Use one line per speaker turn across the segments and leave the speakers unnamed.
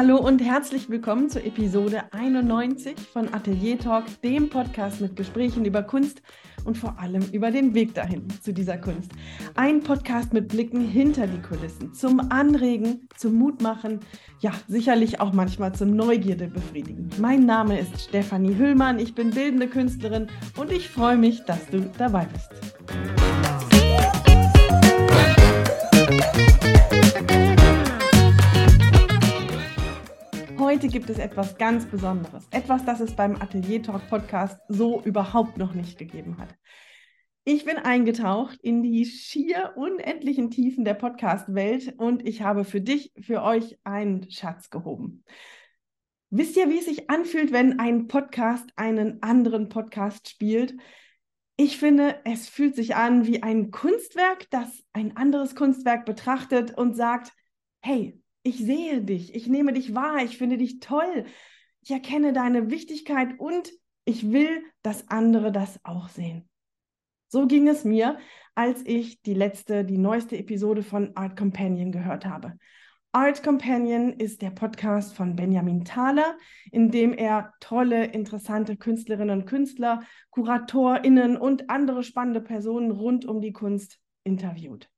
Hallo und herzlich willkommen zur Episode 91 von Atelier Talk, dem Podcast mit Gesprächen über Kunst und vor allem über den Weg dahin zu dieser Kunst. Ein Podcast mit Blicken hinter die Kulissen, zum Anregen, zum Mutmachen, ja, sicherlich auch manchmal zum Neugierde befriedigen. Mein Name ist Stefanie Hüllmann, ich bin bildende Künstlerin und ich freue mich, dass du dabei bist. Heute gibt es etwas ganz Besonderes. Etwas, das es beim Atelier Talk Podcast so überhaupt noch nicht gegeben hat. Ich bin eingetaucht in die schier unendlichen Tiefen der Podcast-Welt und ich habe für dich, für euch einen Schatz gehoben. Wisst ihr, wie es sich anfühlt, wenn ein Podcast einen anderen Podcast spielt? Ich finde, es fühlt sich an wie ein Kunstwerk, das ein anderes Kunstwerk betrachtet und sagt, hey, ich sehe dich, ich nehme dich wahr, ich finde dich toll, ich erkenne deine Wichtigkeit und ich will, dass andere das auch sehen. So ging es mir, als ich die letzte, die neueste Episode von Art Companion gehört habe. Art Companion ist der Podcast von Benjamin Thaler, in dem er tolle, interessante Künstlerinnen und Künstler, KuratorInnen und andere spannende Personen rund um die Kunst interviewt.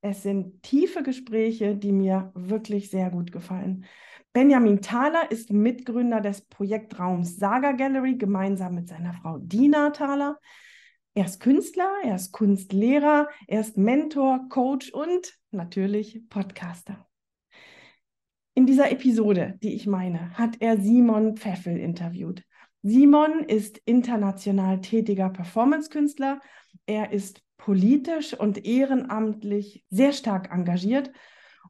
Es sind tiefe Gespräche, die mir wirklich sehr gut gefallen. Benjamin Thaler ist Mitgründer des Projektraums Saga Gallery gemeinsam mit seiner Frau Dina Thaler. Er ist Künstler, er ist Kunstlehrer, er ist Mentor, Coach und natürlich Podcaster. In dieser Episode, die ich meine, hat er Simon Pfeffel interviewt. Simon ist international tätiger Performance-Künstler. Er ist politisch und ehrenamtlich sehr stark engagiert.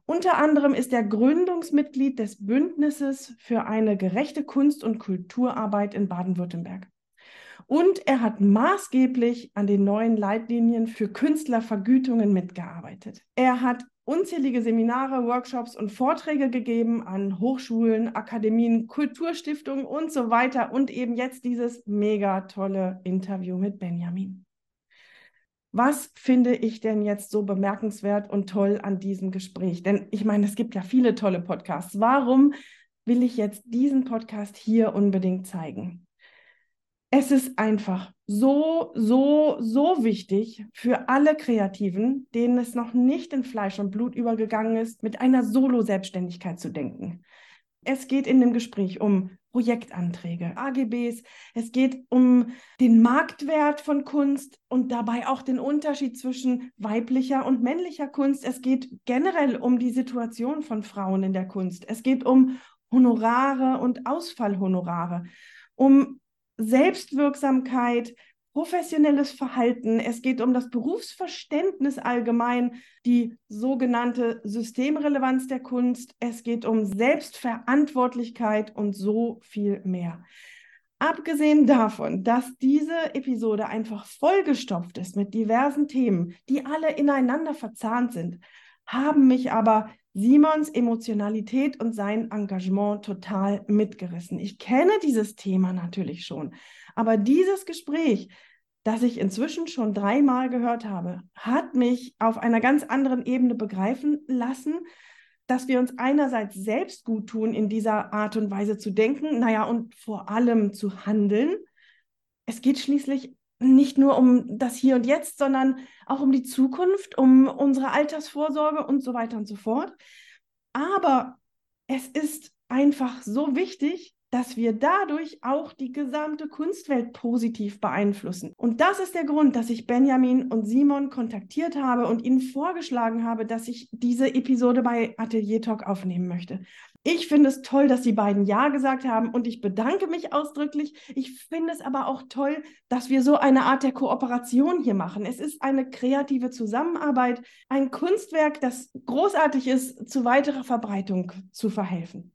Unter anderem ist er Gründungsmitglied des Bündnisses für eine gerechte Kunst- und Kulturarbeit in Baden-Württemberg. Und er hat maßgeblich an den neuen Leitlinien für Künstlervergütungen mitgearbeitet. Er hat unzählige Seminare, Workshops und Vorträge gegeben an Hochschulen, Akademien, Kulturstiftungen und so weiter. Und eben jetzt dieses mega tolle Interview mit Benjamin was finde ich denn jetzt so bemerkenswert und toll an diesem Gespräch? Denn ich meine, es gibt ja viele tolle Podcasts. Warum will ich jetzt diesen Podcast hier unbedingt zeigen? Es ist einfach so, so, so wichtig für alle Kreativen, denen es noch nicht in Fleisch und Blut übergegangen ist, mit einer Solo-Selbstständigkeit zu denken. Es geht in dem Gespräch um Projektanträge, AGBs. Es geht um den Marktwert von Kunst und dabei auch den Unterschied zwischen weiblicher und männlicher Kunst. Es geht generell um die Situation von Frauen in der Kunst. Es geht um Honorare und Ausfallhonorare, um Selbstwirksamkeit, professionelles Verhalten, es geht um das Berufsverständnis allgemein, die sogenannte Systemrelevanz der Kunst, es geht um Selbstverantwortlichkeit und so viel mehr. Abgesehen davon, dass diese Episode einfach vollgestopft ist mit diversen Themen, die alle ineinander verzahnt sind, haben mich aber Simons Emotionalität und sein Engagement total mitgerissen. Ich kenne dieses Thema natürlich schon, aber dieses Gespräch das ich inzwischen schon dreimal gehört habe, hat mich auf einer ganz anderen Ebene begreifen lassen, dass wir uns einerseits selbst gut tun, in dieser Art und Weise zu denken, naja, und vor allem zu handeln. Es geht schließlich nicht nur um das Hier und Jetzt, sondern auch um die Zukunft, um unsere Altersvorsorge und so weiter und so fort. Aber es ist einfach so wichtig, dass wir dadurch auch die gesamte Kunstwelt positiv beeinflussen. Und das ist der Grund, dass ich Benjamin und Simon kontaktiert habe und ihnen vorgeschlagen habe, dass ich diese Episode bei Atelier Talk aufnehmen möchte. Ich finde es toll, dass die beiden Ja gesagt haben und ich bedanke mich ausdrücklich. Ich finde es aber auch toll, dass wir so eine Art der Kooperation hier machen. Es ist eine kreative Zusammenarbeit, ein Kunstwerk, das großartig ist, zu weiterer Verbreitung zu verhelfen.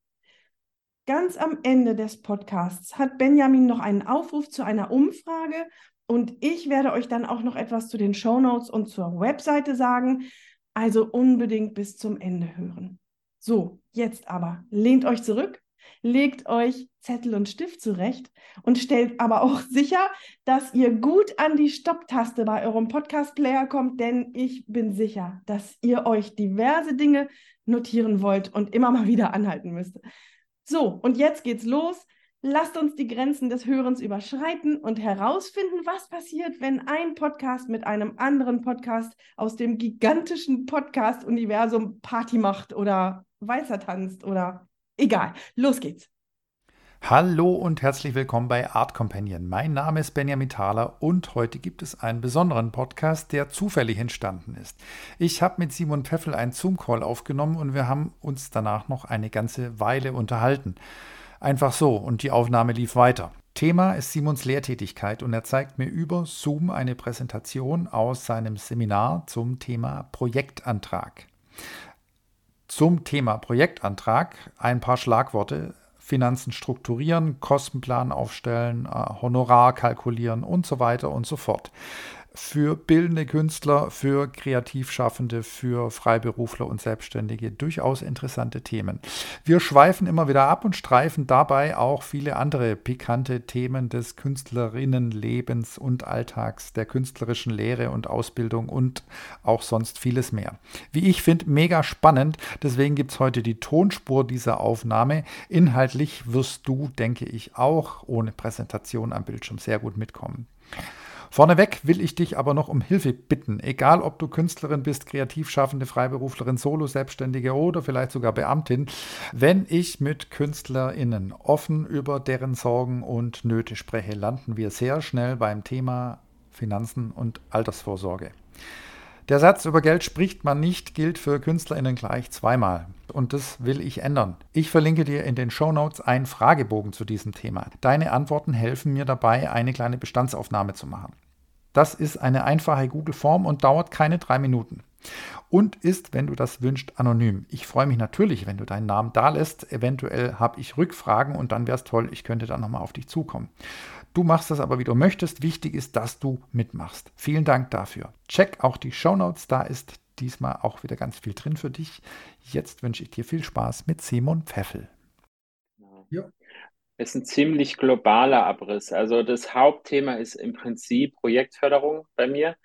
Ganz am Ende des Podcasts hat Benjamin noch einen Aufruf zu einer Umfrage und ich werde euch dann auch noch etwas zu den Show Notes und zur Webseite sagen. Also unbedingt bis zum Ende hören. So, jetzt aber lehnt euch zurück, legt euch Zettel und Stift zurecht und stellt aber auch sicher, dass ihr gut an die Stopptaste bei eurem Podcast-Player kommt, denn ich bin sicher, dass ihr euch diverse Dinge notieren wollt und immer mal wieder anhalten müsst. So, und jetzt geht's los. Lasst uns die Grenzen des Hörens überschreiten und herausfinden, was passiert, wenn ein Podcast mit einem anderen Podcast aus dem gigantischen Podcast-Universum Party macht oder weißer tanzt oder egal. Los geht's.
Hallo und herzlich willkommen bei Art Companion. Mein Name ist Benjamin Thaler und heute gibt es einen besonderen Podcast, der zufällig entstanden ist. Ich habe mit Simon Pfeffel einen Zoom-Call aufgenommen und wir haben uns danach noch eine ganze Weile unterhalten. Einfach so und die Aufnahme lief weiter. Thema ist Simons Lehrtätigkeit und er zeigt mir über Zoom eine Präsentation aus seinem Seminar zum Thema Projektantrag. Zum Thema Projektantrag ein paar Schlagworte. Finanzen strukturieren, Kostenplan aufstellen, äh, Honorar kalkulieren und so weiter und so fort. Für bildende Künstler, für Kreativschaffende, für Freiberufler und Selbstständige durchaus interessante Themen. Wir schweifen immer wieder ab und streifen dabei auch viele andere pikante Themen des Künstlerinnenlebens und Alltags, der künstlerischen Lehre und Ausbildung und auch sonst vieles mehr. Wie ich finde, mega spannend. Deswegen gibt es heute die Tonspur dieser Aufnahme. Inhaltlich wirst du, denke ich, auch ohne Präsentation am Bildschirm sehr gut mitkommen. Vorneweg will ich dich aber noch um Hilfe bitten, egal ob du Künstlerin bist, Kreativschaffende, Freiberuflerin, Solo-Selbstständige oder vielleicht sogar Beamtin, wenn ich mit KünstlerInnen offen über deren Sorgen und Nöte spreche, landen wir sehr schnell beim Thema Finanzen und Altersvorsorge. Der Satz über Geld spricht man nicht gilt für KünstlerInnen gleich zweimal. Und das will ich ändern. Ich verlinke dir in den Show Notes einen Fragebogen zu diesem Thema. Deine Antworten helfen mir dabei, eine kleine Bestandsaufnahme zu machen. Das ist eine einfache Google-Form und dauert keine drei Minuten. Und ist, wenn du das wünschst, anonym. Ich freue mich natürlich, wenn du deinen Namen da lässt. Eventuell habe ich Rückfragen und dann wäre es toll, ich könnte dann nochmal auf dich zukommen. Du machst das aber, wie du möchtest. Wichtig ist, dass du mitmachst. Vielen Dank dafür. Check auch die Show Notes, da ist diesmal auch wieder ganz viel drin für dich. Jetzt wünsche ich dir viel Spaß mit Simon Pfeffel.
Ja ist ein ziemlich globaler Abriss. Also das Hauptthema ist im Prinzip Projektförderung bei mir,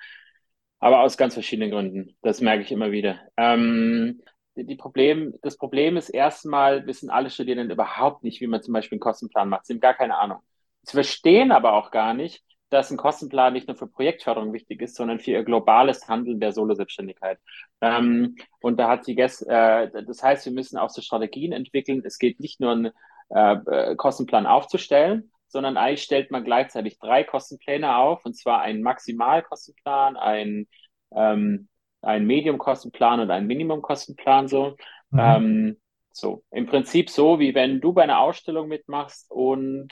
aber aus ganz verschiedenen Gründen. Das merke ich immer wieder. Ähm, die Problem, das Problem ist erstmal, wissen alle Studierenden überhaupt nicht, wie man zum Beispiel einen Kostenplan macht. Sie haben gar keine Ahnung. Sie verstehen aber auch gar nicht, dass ein Kostenplan nicht nur für Projektförderung wichtig ist, sondern für ihr globales Handeln der Solo-Selbstständigkeit. Ähm, und da hat die Gäste, äh, das heißt, wir müssen auch so Strategien entwickeln. Es geht nicht nur ein äh, äh, Kostenplan aufzustellen, sondern eigentlich stellt man gleichzeitig drei Kostenpläne auf, und zwar einen Maximalkostenplan, einen, ähm, einen Medium-Kostenplan und einen Minimum-Kostenplan so. Mhm. Ähm, so, im Prinzip so, wie wenn du bei einer Ausstellung mitmachst und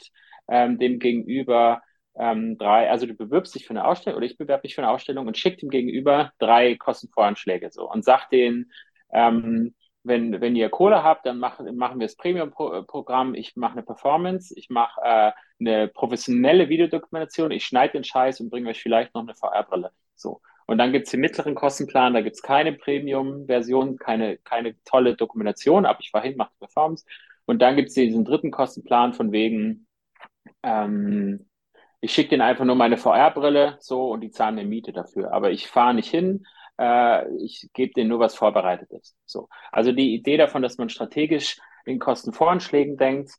ähm, dem Gegenüber ähm, drei, also du bewirbst dich für eine Ausstellung oder ich bewerbe mich für eine Ausstellung und schick dem Gegenüber drei Kostenvoranschläge so und sag denen, ähm, wenn, wenn ihr Kohle habt, dann machen, machen wir das Premium-Programm, ich mache eine Performance, ich mache äh, eine professionelle Videodokumentation, ich schneide den Scheiß und bringe euch vielleicht noch eine VR-Brille. So. Und dann gibt es den mittleren Kostenplan, da gibt es keine Premium-Version, keine, keine tolle Dokumentation, aber ich fahre hin, mache Performance. Und dann gibt es diesen dritten Kostenplan von wegen, ähm, ich schicke denen einfach nur meine VR-Brille so und die zahlen eine Miete dafür. Aber ich fahre nicht hin, äh, ich gebe denen nur was Vorbereitetes. So. Also die Idee davon, dass man strategisch in Kostenvoranschlägen denkt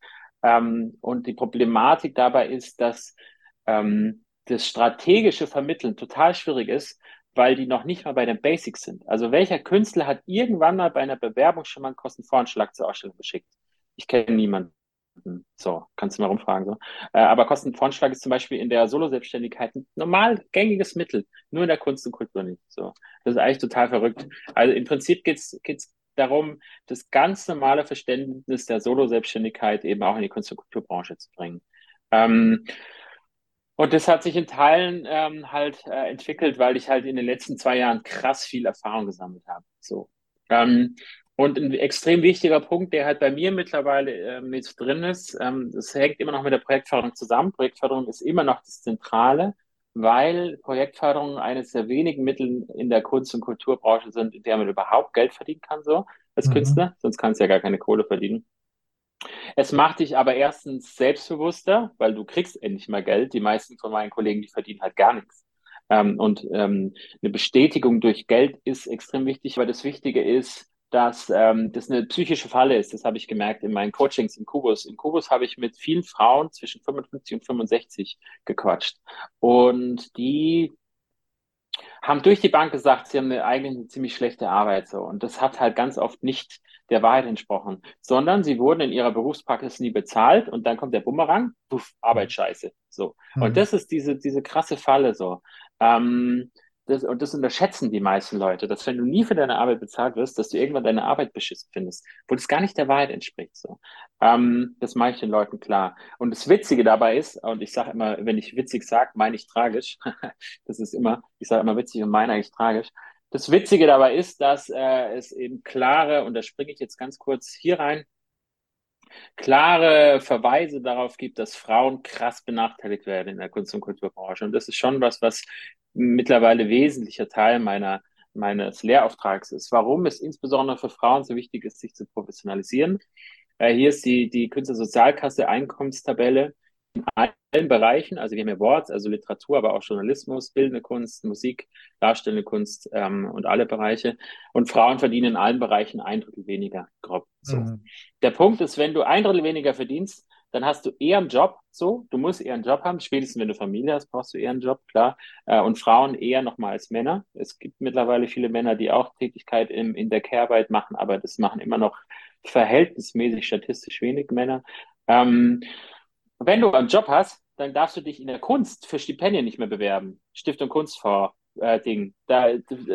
ähm, und die Problematik dabei ist, dass ähm, das strategische Vermitteln total schwierig ist, weil die noch nicht mal bei den Basics sind. Also welcher Künstler hat irgendwann mal bei einer Bewerbung schon mal einen Kostenvoranschlag zur Ausstellung geschickt? Ich kenne niemanden. So, kannst du mal rumfragen. So. Äh, aber Kostenvoranschlag ist zum Beispiel in der Solo-Selbstständigkeit ein normal gängiges Mittel, nur in der Kunst und Kultur nicht. So. Das ist eigentlich total verrückt. Also im Prinzip geht es darum, das ganz normale Verständnis der Solo-Selbstständigkeit eben auch in die Kunst- und Kulturbranche zu bringen. Ähm, und das hat sich in Teilen ähm, halt äh, entwickelt, weil ich halt in den letzten zwei Jahren krass viel Erfahrung gesammelt habe. So. Ähm, und ein extrem wichtiger Punkt, der halt bei mir mittlerweile äh, mit drin ist, ähm, das hängt immer noch mit der Projektförderung zusammen. Projektförderung ist immer noch das Zentrale, weil Projektförderung eines der wenigen Mittel in der Kunst- und Kulturbranche sind, in der man überhaupt Geld verdienen kann, so als mhm. Künstler, sonst kannst du ja gar keine Kohle verdienen. Es macht dich aber erstens selbstbewusster, weil du kriegst endlich mal Geld. Die meisten von meinen Kollegen, die verdienen halt gar nichts. Ähm, und ähm, eine Bestätigung durch Geld ist extrem wichtig, weil das Wichtige ist, dass ähm, das eine psychische Falle ist. Das habe ich gemerkt in meinen Coachings im Kubus. Im Kubus habe ich mit vielen Frauen zwischen 55 und 65 gequatscht. Und die haben durch die Bank gesagt, sie haben eine, eigentlich eine ziemlich schlechte Arbeit so. Und das hat halt ganz oft nicht der Wahrheit entsprochen, sondern sie wurden in ihrer Berufspraxis nie bezahlt und dann kommt der Bumerang, puff, Arbeit scheiße. So. Mhm. Und das ist diese, diese krasse Falle so. Ähm, das, und das unterschätzen die meisten Leute, dass wenn du nie für deine Arbeit bezahlt wirst, dass du irgendwann deine Arbeit beschissen findest, wo das gar nicht der Wahrheit entspricht. So. Ähm, das mache ich den Leuten klar. Und das Witzige dabei ist, und ich sage immer, wenn ich witzig sage, meine ich tragisch. das ist immer, ich sage immer witzig und meine eigentlich tragisch. Das Witzige dabei ist, dass äh, es eben klare, und da springe ich jetzt ganz kurz hier rein, klare Verweise darauf gibt, dass Frauen krass benachteiligt werden in der Kunst- und Kulturbranche. Und das ist schon was, was mittlerweile wesentlicher Teil meiner, meines Lehrauftrags ist. Warum es insbesondere für Frauen so wichtig ist, sich zu professionalisieren. Äh, hier ist die, die Künstlersozialkasse Einkommenstabelle in allen Bereichen, also wir haben ja Worts, also Literatur, aber auch Journalismus, bildende Kunst, Musik, darstellende Kunst ähm, und alle Bereiche. Und Frauen verdienen in allen Bereichen ein Drittel weniger, grob. So. Mhm. Der Punkt ist, wenn du ein Drittel weniger verdienst, dann hast du eher einen Job, so, du musst eher einen Job haben, spätestens wenn du Familie hast, brauchst du eher einen Job, klar, äh, und Frauen eher nochmal als Männer. Es gibt mittlerweile viele Männer, die auch Tätigkeit im, in der Care-Arbeit machen, aber das machen immer noch verhältnismäßig statistisch wenig Männer. Ähm, wenn du einen Job hast, dann darfst du dich in der Kunst für Stipendien nicht mehr bewerben. Stiftung Kunstfonds, äh, Ding. Da,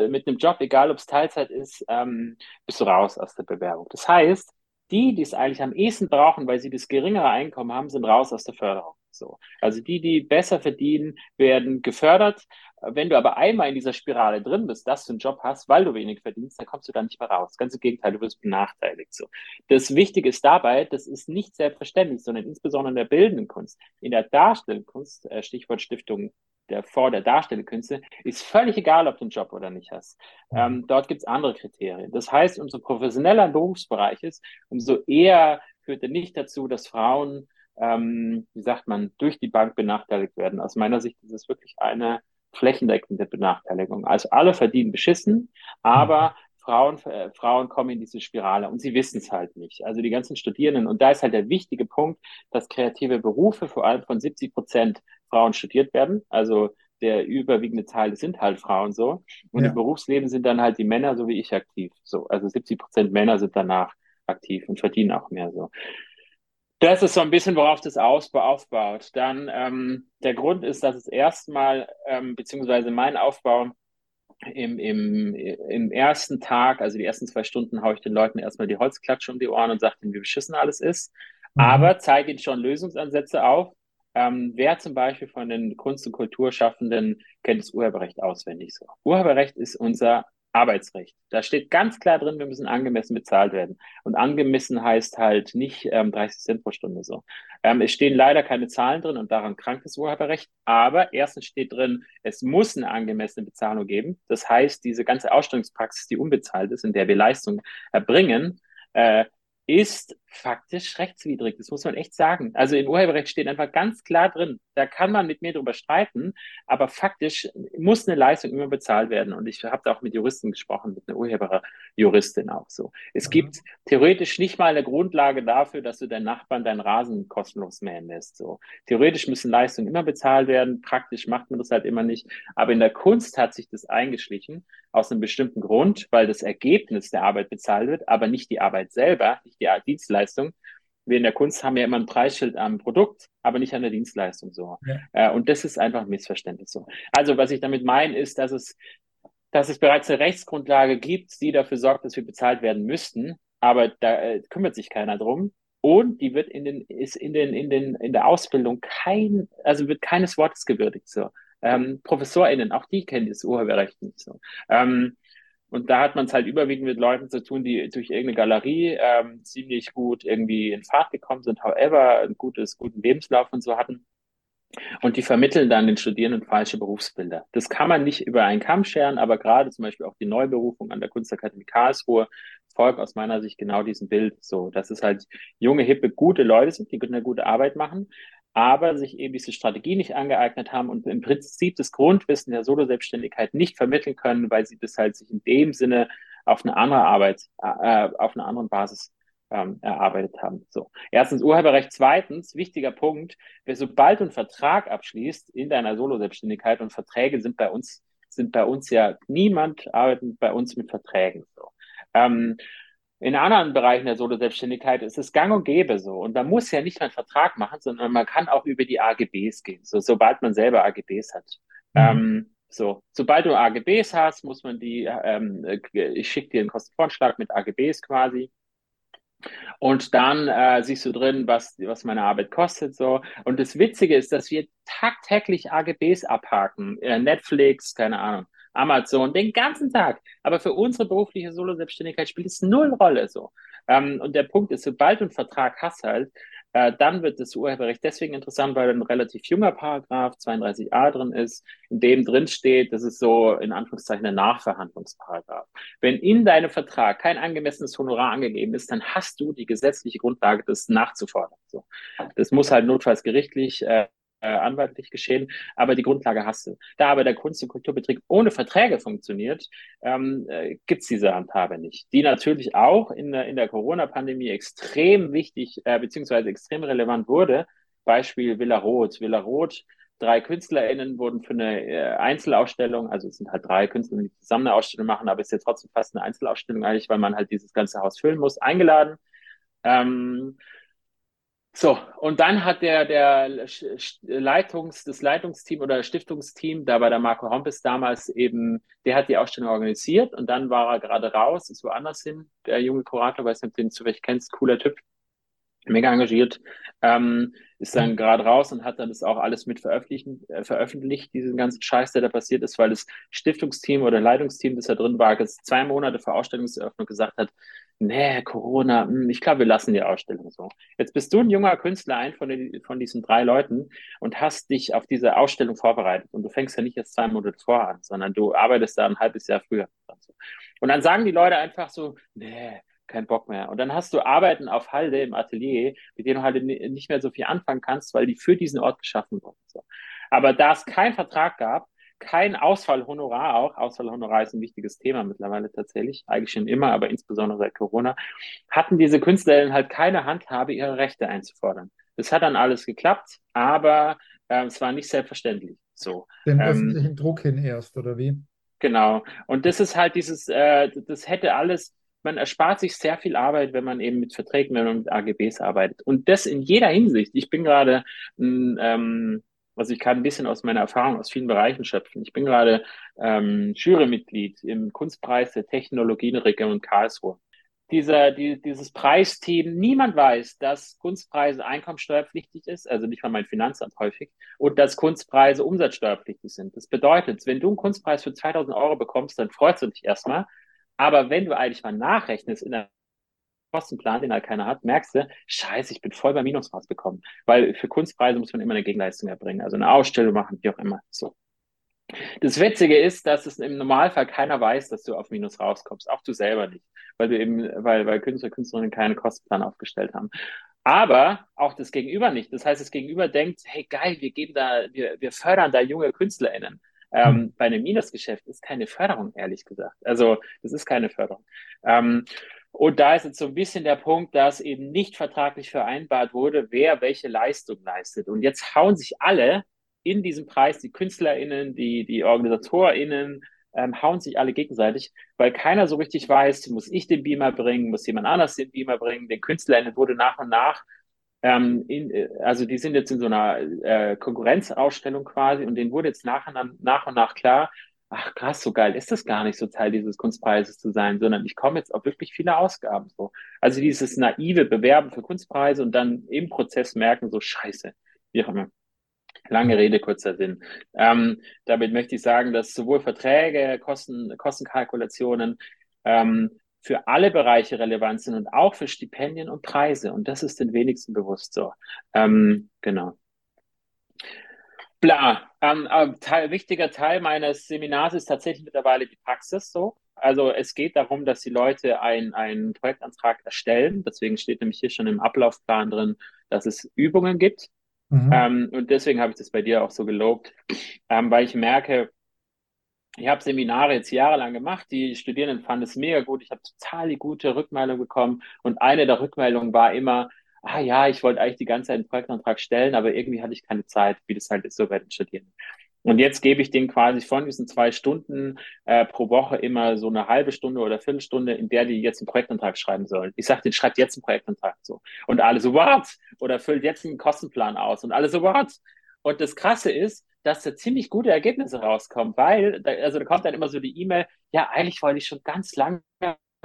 mit einem Job, egal ob es Teilzeit ist, ähm, bist du raus aus der Bewerbung. Das heißt, die, die es eigentlich am ehesten brauchen, weil sie das geringere Einkommen haben, sind raus aus der Förderung. So. Also die, die besser verdienen, werden gefördert. Wenn du aber einmal in dieser Spirale drin bist, dass du einen Job hast, weil du wenig verdienst, dann kommst du da nicht mehr raus. Ganz im Gegenteil, du wirst benachteiligt. So. Das Wichtige ist dabei, das ist nicht selbstverständlich, sondern insbesondere in der bildenden Kunst, in der darstellenden Kunst, äh, Stichwort Stiftung der vor der Darstellerkünste, ist völlig egal, ob du einen Job oder nicht hast. Mhm. Ähm, dort gibt es andere Kriterien. Das heißt, umso professioneller ein Berufsbereich ist, umso eher führt er nicht dazu, dass Frauen, ähm, wie sagt man, durch die Bank benachteiligt werden. Aus meiner Sicht ist es wirklich eine flächendeckende Benachteiligung. Also alle verdienen beschissen, aber mhm. Frauen, äh, Frauen kommen in diese Spirale und sie wissen es halt nicht. Also die ganzen Studierenden, und da ist halt der wichtige Punkt, dass kreative Berufe vor allem von 70 Prozent Frauen studiert werden. Also der überwiegende Teil sind halt Frauen so. Und ja. im Berufsleben sind dann halt die Männer so wie ich aktiv. So, also 70 Prozent Männer sind danach aktiv und verdienen auch mehr so. Das ist so ein bisschen, worauf das Ausbau aufbaut. Dann ähm, der Grund ist, dass es erstmal, ähm, beziehungsweise mein Aufbau im, im, im ersten Tag, also die ersten zwei Stunden, haue ich den Leuten erstmal die Holzklatsche um die Ohren und sage ihnen, wie beschissen alles ist. Mhm. Aber zeige ihnen schon Lösungsansätze auf. Ähm, wer zum Beispiel von den Kunst- und Kulturschaffenden kennt das Urheberrecht auswendig so? Urheberrecht ist unser Arbeitsrecht. Da steht ganz klar drin, wir müssen angemessen bezahlt werden. Und angemessen heißt halt nicht ähm, 30 Cent pro Stunde so. Ähm, es stehen leider keine Zahlen drin und daran krankt das Urheberrecht. Aber erstens steht drin, es muss eine angemessene Bezahlung geben. Das heißt, diese ganze Ausstellungspraxis, die unbezahlt ist, in der wir Leistung erbringen, äh, ist faktisch rechtswidrig. Das muss man echt sagen. Also im Urheberrecht steht einfach ganz klar drin. Da kann man mit mir drüber streiten, aber faktisch muss eine Leistung immer bezahlt werden. Und ich habe da auch mit Juristen gesprochen, mit einer Urheberjuristin auch so. Es mhm. gibt theoretisch nicht mal eine Grundlage dafür, dass du deinen Nachbarn deinen Rasen kostenlos mähen lässt. So. Theoretisch müssen Leistungen immer bezahlt werden. Praktisch macht man das halt immer nicht. Aber in der Kunst hat sich das eingeschlichen aus einem bestimmten Grund, weil das Ergebnis der Arbeit bezahlt wird, aber nicht die Arbeit selber, nicht die Dienstleistung. Wir in der Kunst haben ja immer ein Preisschild am Produkt, aber nicht an der Dienstleistung so. Ja. Äh, und das ist einfach ein Missverständnis so. Also was ich damit meine, ist, dass es, dass es bereits eine Rechtsgrundlage gibt, die dafür sorgt, dass wir bezahlt werden müssten, aber da äh, kümmert sich keiner drum. Und die wird in den, ist in den, in den, in der Ausbildung kein, also wird keines Wortes gewürdigt so. Ähm, ProfessorInnen, auch die kennen das Urheberrecht nicht so. Ähm, und da hat man es halt überwiegend mit Leuten zu tun, die durch irgendeine Galerie ähm, ziemlich gut irgendwie in Fahrt gekommen sind, however, ein gutes, guten Lebenslauf und so hatten. Und die vermitteln dann den Studierenden falsche Berufsbilder. Das kann man nicht über einen Kamm scheren, aber gerade zum Beispiel auch die Neuberufung an der Kunstakademie Karlsruhe folgt aus meiner Sicht genau diesem Bild so, dass es halt junge, hippe, gute Leute sind, die eine gute Arbeit machen, aber sich eben diese Strategie nicht angeeignet haben und im Prinzip das Grundwissen der Solo-Selbstständigkeit nicht vermitteln können, weil sie das halt sich in dem Sinne auf eine andere Arbeit, äh, auf einer anderen Basis ähm, erarbeitet haben. So. Erstens Urheberrecht. Zweitens, wichtiger Punkt, wer sobald du einen Vertrag abschließt in deiner Solo-Selbstständigkeit und Verträge sind bei uns, sind bei uns ja, niemand arbeitet bei uns mit Verträgen. So. Ähm, in anderen Bereichen der Solo-Selbstständigkeit ist es gang und gäbe so. Und man muss ja nicht mal einen Vertrag machen, sondern man kann auch über die AGBs gehen, so, sobald man selber AGBs hat. Mhm. Ähm, so, sobald du AGBs hast, muss man die, ähm, ich schicke dir einen Kostenvorschlag mit AGBs quasi. Und dann äh, siehst du drin, was, was meine Arbeit kostet. So. Und das Witzige ist, dass wir tagtäglich AGBs abhaken. Äh, Netflix, keine Ahnung, Amazon, den ganzen Tag. Aber für unsere berufliche Solo-Selbstständigkeit spielt es null Rolle so. Ähm, und der Punkt ist, sobald du einen Vertrag hast halt, äh, dann wird das Urheberrecht deswegen interessant, weil ein relativ junger Paragraph 32a drin ist, in dem drin steht, das ist so in Anführungszeichen ein Nachverhandlungsparagraph. Wenn in deinem Vertrag kein angemessenes Honorar angegeben ist, dann hast du die gesetzliche Grundlage, das nachzufordern. So. Das muss halt notfalls gerichtlich äh, anwaltlich geschehen, aber die Grundlage hast du. Da aber der Kunst- und Kulturbetrieb ohne Verträge funktioniert, ähm, äh, gibt diese Handhabe nicht. Die natürlich auch in der, in der Corona-Pandemie extrem wichtig äh, beziehungsweise extrem relevant wurde. Beispiel Villa Roth. Villa Roth drei KünstlerInnen wurden für eine äh, Einzelausstellung, also es sind halt drei Künstler, die zusammen eine Ausstellung machen, aber es ist jetzt trotzdem fast eine Einzelausstellung eigentlich, weil man halt dieses ganze Haus füllen muss, eingeladen. Ähm, so, und dann hat der, der Leitungs, das Leitungsteam oder Stiftungsteam, da war der Marco Hompes damals eben, der hat die Ausstellung organisiert und dann war er gerade raus, ist woanders hin, der junge Kurator, weiß nicht, ob du den zufällig kennst, cooler Typ, mega engagiert, ähm, ist dann gerade raus und hat dann das auch alles mit veröffentlichen, äh, veröffentlicht, diesen ganzen Scheiß, der da passiert ist, weil das Stiftungsteam oder Leitungsteam, das da drin war, jetzt zwei Monate vor Ausstellungseröffnung gesagt hat, nee, Corona, hm, ich glaube, wir lassen die Ausstellung so. Jetzt bist du ein junger Künstler, ein von, den, von diesen drei Leuten und hast dich auf diese Ausstellung vorbereitet. Und du fängst ja nicht erst zwei Monate vor an, sondern du arbeitest da ein halbes Jahr früher. Und dann sagen die Leute einfach so, nee, kein Bock mehr. Und dann hast du Arbeiten auf Halde im Atelier, mit denen du halt nicht mehr so viel anfangen kannst, weil die für diesen Ort geschaffen wurden. Aber da es keinen Vertrag gab, kein Ausfallhonorar auch. Ausfallhonorar ist ein wichtiges Thema mittlerweile tatsächlich, eigentlich schon immer, aber insbesondere seit Corona, hatten diese Künstlerinnen halt keine Handhabe, ihre Rechte einzufordern. Das hat dann alles geklappt, aber äh, es war nicht selbstverständlich so.
Den ähm, öffentlichen Druck hin erst, oder wie?
Genau. Und das ist halt dieses, äh, das hätte alles, man erspart sich sehr viel Arbeit, wenn man eben mit Verträgen und mit AGBs arbeitet. Und das in jeder Hinsicht. Ich bin gerade ähm, also ich kann ein bisschen aus meiner Erfahrung aus vielen Bereichen schöpfen. Ich bin gerade ähm, Jurymitglied im Kunstpreis der Technologien Region Karlsruhe. Dieser, die, dieses Preisteam, niemand weiß, dass Kunstpreise einkommensteuerpflichtig ist, also nicht mal mein Finanzamt häufig, und dass Kunstpreise umsatzsteuerpflichtig sind. Das bedeutet, wenn du einen Kunstpreis für 2000 Euro bekommst, dann freust du dich erstmal. Aber wenn du eigentlich mal nachrechnest in der Kostenplan, den halt keiner hat, merkst du, scheiße, ich bin voll beim Minus rausgekommen. Weil für Kunstpreise muss man immer eine Gegenleistung erbringen, also eine Ausstellung machen, wie auch immer. So. Das Witzige ist, dass es im Normalfall keiner weiß, dass du auf Minus rauskommst, auch du selber nicht, weil du eben, weil, weil Künstler, Künstlerinnen keinen Kostenplan aufgestellt haben. Aber auch das Gegenüber nicht. Das heißt, das Gegenüber denkt, hey geil, wir geben da, wir, wir fördern da junge KünstlerInnen. Ähm, mhm. Bei einem Minusgeschäft ist keine Förderung, ehrlich gesagt. Also das ist keine Förderung. Ähm, und da ist jetzt so ein bisschen der Punkt, dass eben nicht vertraglich vereinbart wurde, wer welche Leistung leistet. Und jetzt hauen sich alle in diesem Preis, die KünstlerInnen, die, die OrganisatorInnen, ähm, hauen sich alle gegenseitig, weil keiner so richtig weiß, muss ich den Beamer bringen, muss jemand anders den Beamer bringen. Den KünstlerInnen wurde nach und nach, ähm, in, äh, also die sind jetzt in so einer äh, Konkurrenzausstellung quasi und denen wurde jetzt nach und nach, und nach klar, ach krass, so geil ist das gar nicht, so Teil dieses Kunstpreises zu sein, sondern ich komme jetzt auf wirklich viele Ausgaben. So. Also dieses naive Bewerben für Kunstpreise und dann im Prozess merken, so scheiße, wie auch immer. Lange Rede, kurzer Sinn. Ähm, damit möchte ich sagen, dass sowohl Verträge, Kosten, Kostenkalkulationen ähm, für alle Bereiche relevant sind und auch für Stipendien und Preise. Und das ist den wenigsten bewusst so. Ähm, genau. Bla. Ähm, äh, Teil, wichtiger Teil meines Seminars ist tatsächlich mittlerweile die Praxis so. Also es geht darum, dass die Leute einen Projektantrag erstellen. Deswegen steht nämlich hier schon im Ablaufplan drin, dass es Übungen gibt. Mhm. Ähm, und deswegen habe ich das bei dir auch so gelobt, ähm, weil ich merke, ich habe Seminare jetzt jahrelang gemacht, die Studierenden fanden es mega gut, ich habe total die gute Rückmeldung bekommen und eine der Rückmeldungen war immer, ah ja, ich wollte eigentlich die ganze Zeit einen Projektantrag stellen, aber irgendwie hatte ich keine Zeit, wie das halt ist so bei den Studierenden. Und jetzt gebe ich denen quasi von diesen zwei Stunden äh, pro Woche immer so eine halbe Stunde oder Viertelstunde, in der die jetzt einen Projektantrag schreiben sollen. Ich sage denen, schreibt jetzt einen Projektantrag so. Und alle so, what? Oder füllt jetzt einen Kostenplan aus. Und alle so, what? Und das Krasse ist, dass da ziemlich gute Ergebnisse rauskommen, weil, da, also da kommt dann immer so die E-Mail, ja, eigentlich wollte ich schon ganz lange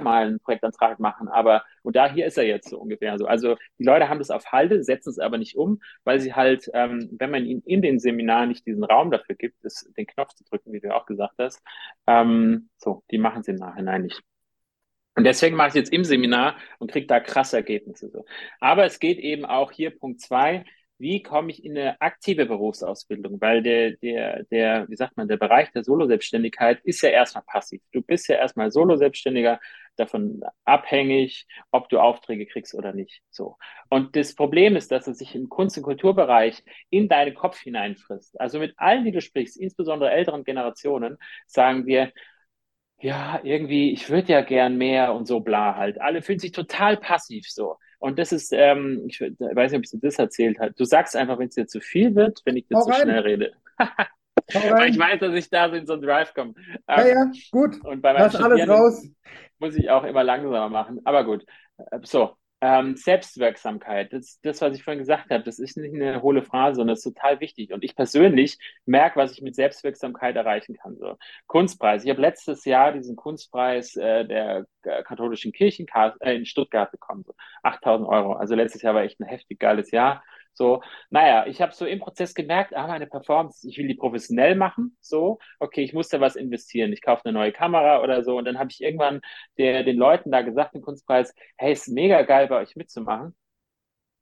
mal einen Projektantrag machen, aber und da hier ist er jetzt so ungefähr so. Also die Leute haben das auf Halde, setzen es aber nicht um, weil sie halt, ähm, wenn man ihnen in den Seminaren nicht diesen Raum dafür gibt, das, den Knopf zu drücken, wie du auch gesagt hast, ähm, so, die machen es im Nachhinein nicht. Und deswegen mache ich es jetzt im Seminar und kriege da krasse Ergebnisse. So. Aber es geht eben auch hier Punkt zwei, wie komme ich in eine aktive Berufsausbildung? Weil der, der, der, wie sagt man, der Bereich der Solo-Selbstständigkeit ist ja erstmal passiv. Du bist ja erstmal Solo-Selbstständiger, davon abhängig, ob du Aufträge kriegst oder nicht. So. Und das Problem ist, dass es sich im Kunst- und Kulturbereich in deinen Kopf hineinfrisst. Also mit allen, die du sprichst, insbesondere älteren Generationen, sagen wir, ja, irgendwie, ich würde ja gern mehr und so bla halt. Alle fühlen sich total passiv so. Und das ist, ähm, ich weiß nicht, ob ich dir das erzählt habe. Du sagst einfach, wenn es dir zu viel wird, wenn ich dir zu schnell rede. Weil ich weiß, dass ich da so in so einen Drive komme.
Ja, ja, ähm, gut.
Und bei meinen Lass alles raus. muss ich auch immer langsamer machen. Aber gut. Äh, so, ähm, Selbstwirksamkeit, das, das, was ich vorhin gesagt habe, das ist nicht eine hohle Phrase, sondern das ist total wichtig. Und ich persönlich merke, was ich mit Selbstwirksamkeit erreichen kann. So. Kunstpreis. Ich habe letztes Jahr diesen Kunstpreis äh, der äh, katholischen Kirchen äh, in Stuttgart bekommen. So. 8000 Euro. Also letztes Jahr war echt ein heftig geiles Jahr. So, naja, ich habe so im Prozess gemerkt, ah, meine Performance, ich will die professionell machen. So, okay, ich muss da was investieren. Ich kaufe eine neue Kamera oder so. Und dann habe ich irgendwann der, den Leuten da gesagt, den Kunstpreis, hey, ist mega geil, bei euch mitzumachen.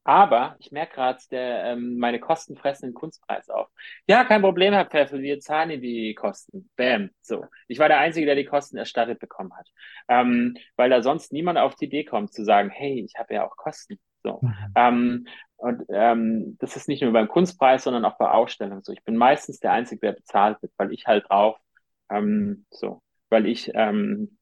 Aber ich merke gerade, ähm, meine Kosten fressen den Kunstpreis auf. Ja, kein Problem, Herr Pfeffel, wir zahlen Ihnen die Kosten. Bam. So. Ich war der Einzige, der die Kosten erstattet bekommen hat. Ähm, weil da sonst niemand auf die Idee kommt zu sagen, hey, ich habe ja auch Kosten. So. Mhm. Ähm, und ähm, das ist nicht nur beim Kunstpreis, sondern auch bei Ausstellungen so. Ich bin meistens der Einzige, der bezahlt wird, weil ich halt drauf, ähm, so, weil ich ähm,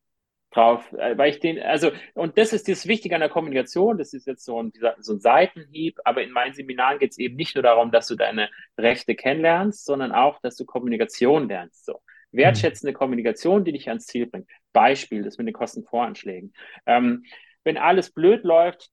drauf, äh, weil ich den, also, und das ist das Wichtige an der Kommunikation, das ist jetzt so ein, so ein Seitenhieb, aber in meinen Seminaren geht es eben nicht nur darum, dass du deine Rechte kennenlernst, sondern auch, dass du Kommunikation lernst. So. Wertschätzende Kommunikation, die dich ans Ziel bringt. Beispiel, das mit den Kostenvoranschlägen. Ähm, wenn alles blöd läuft,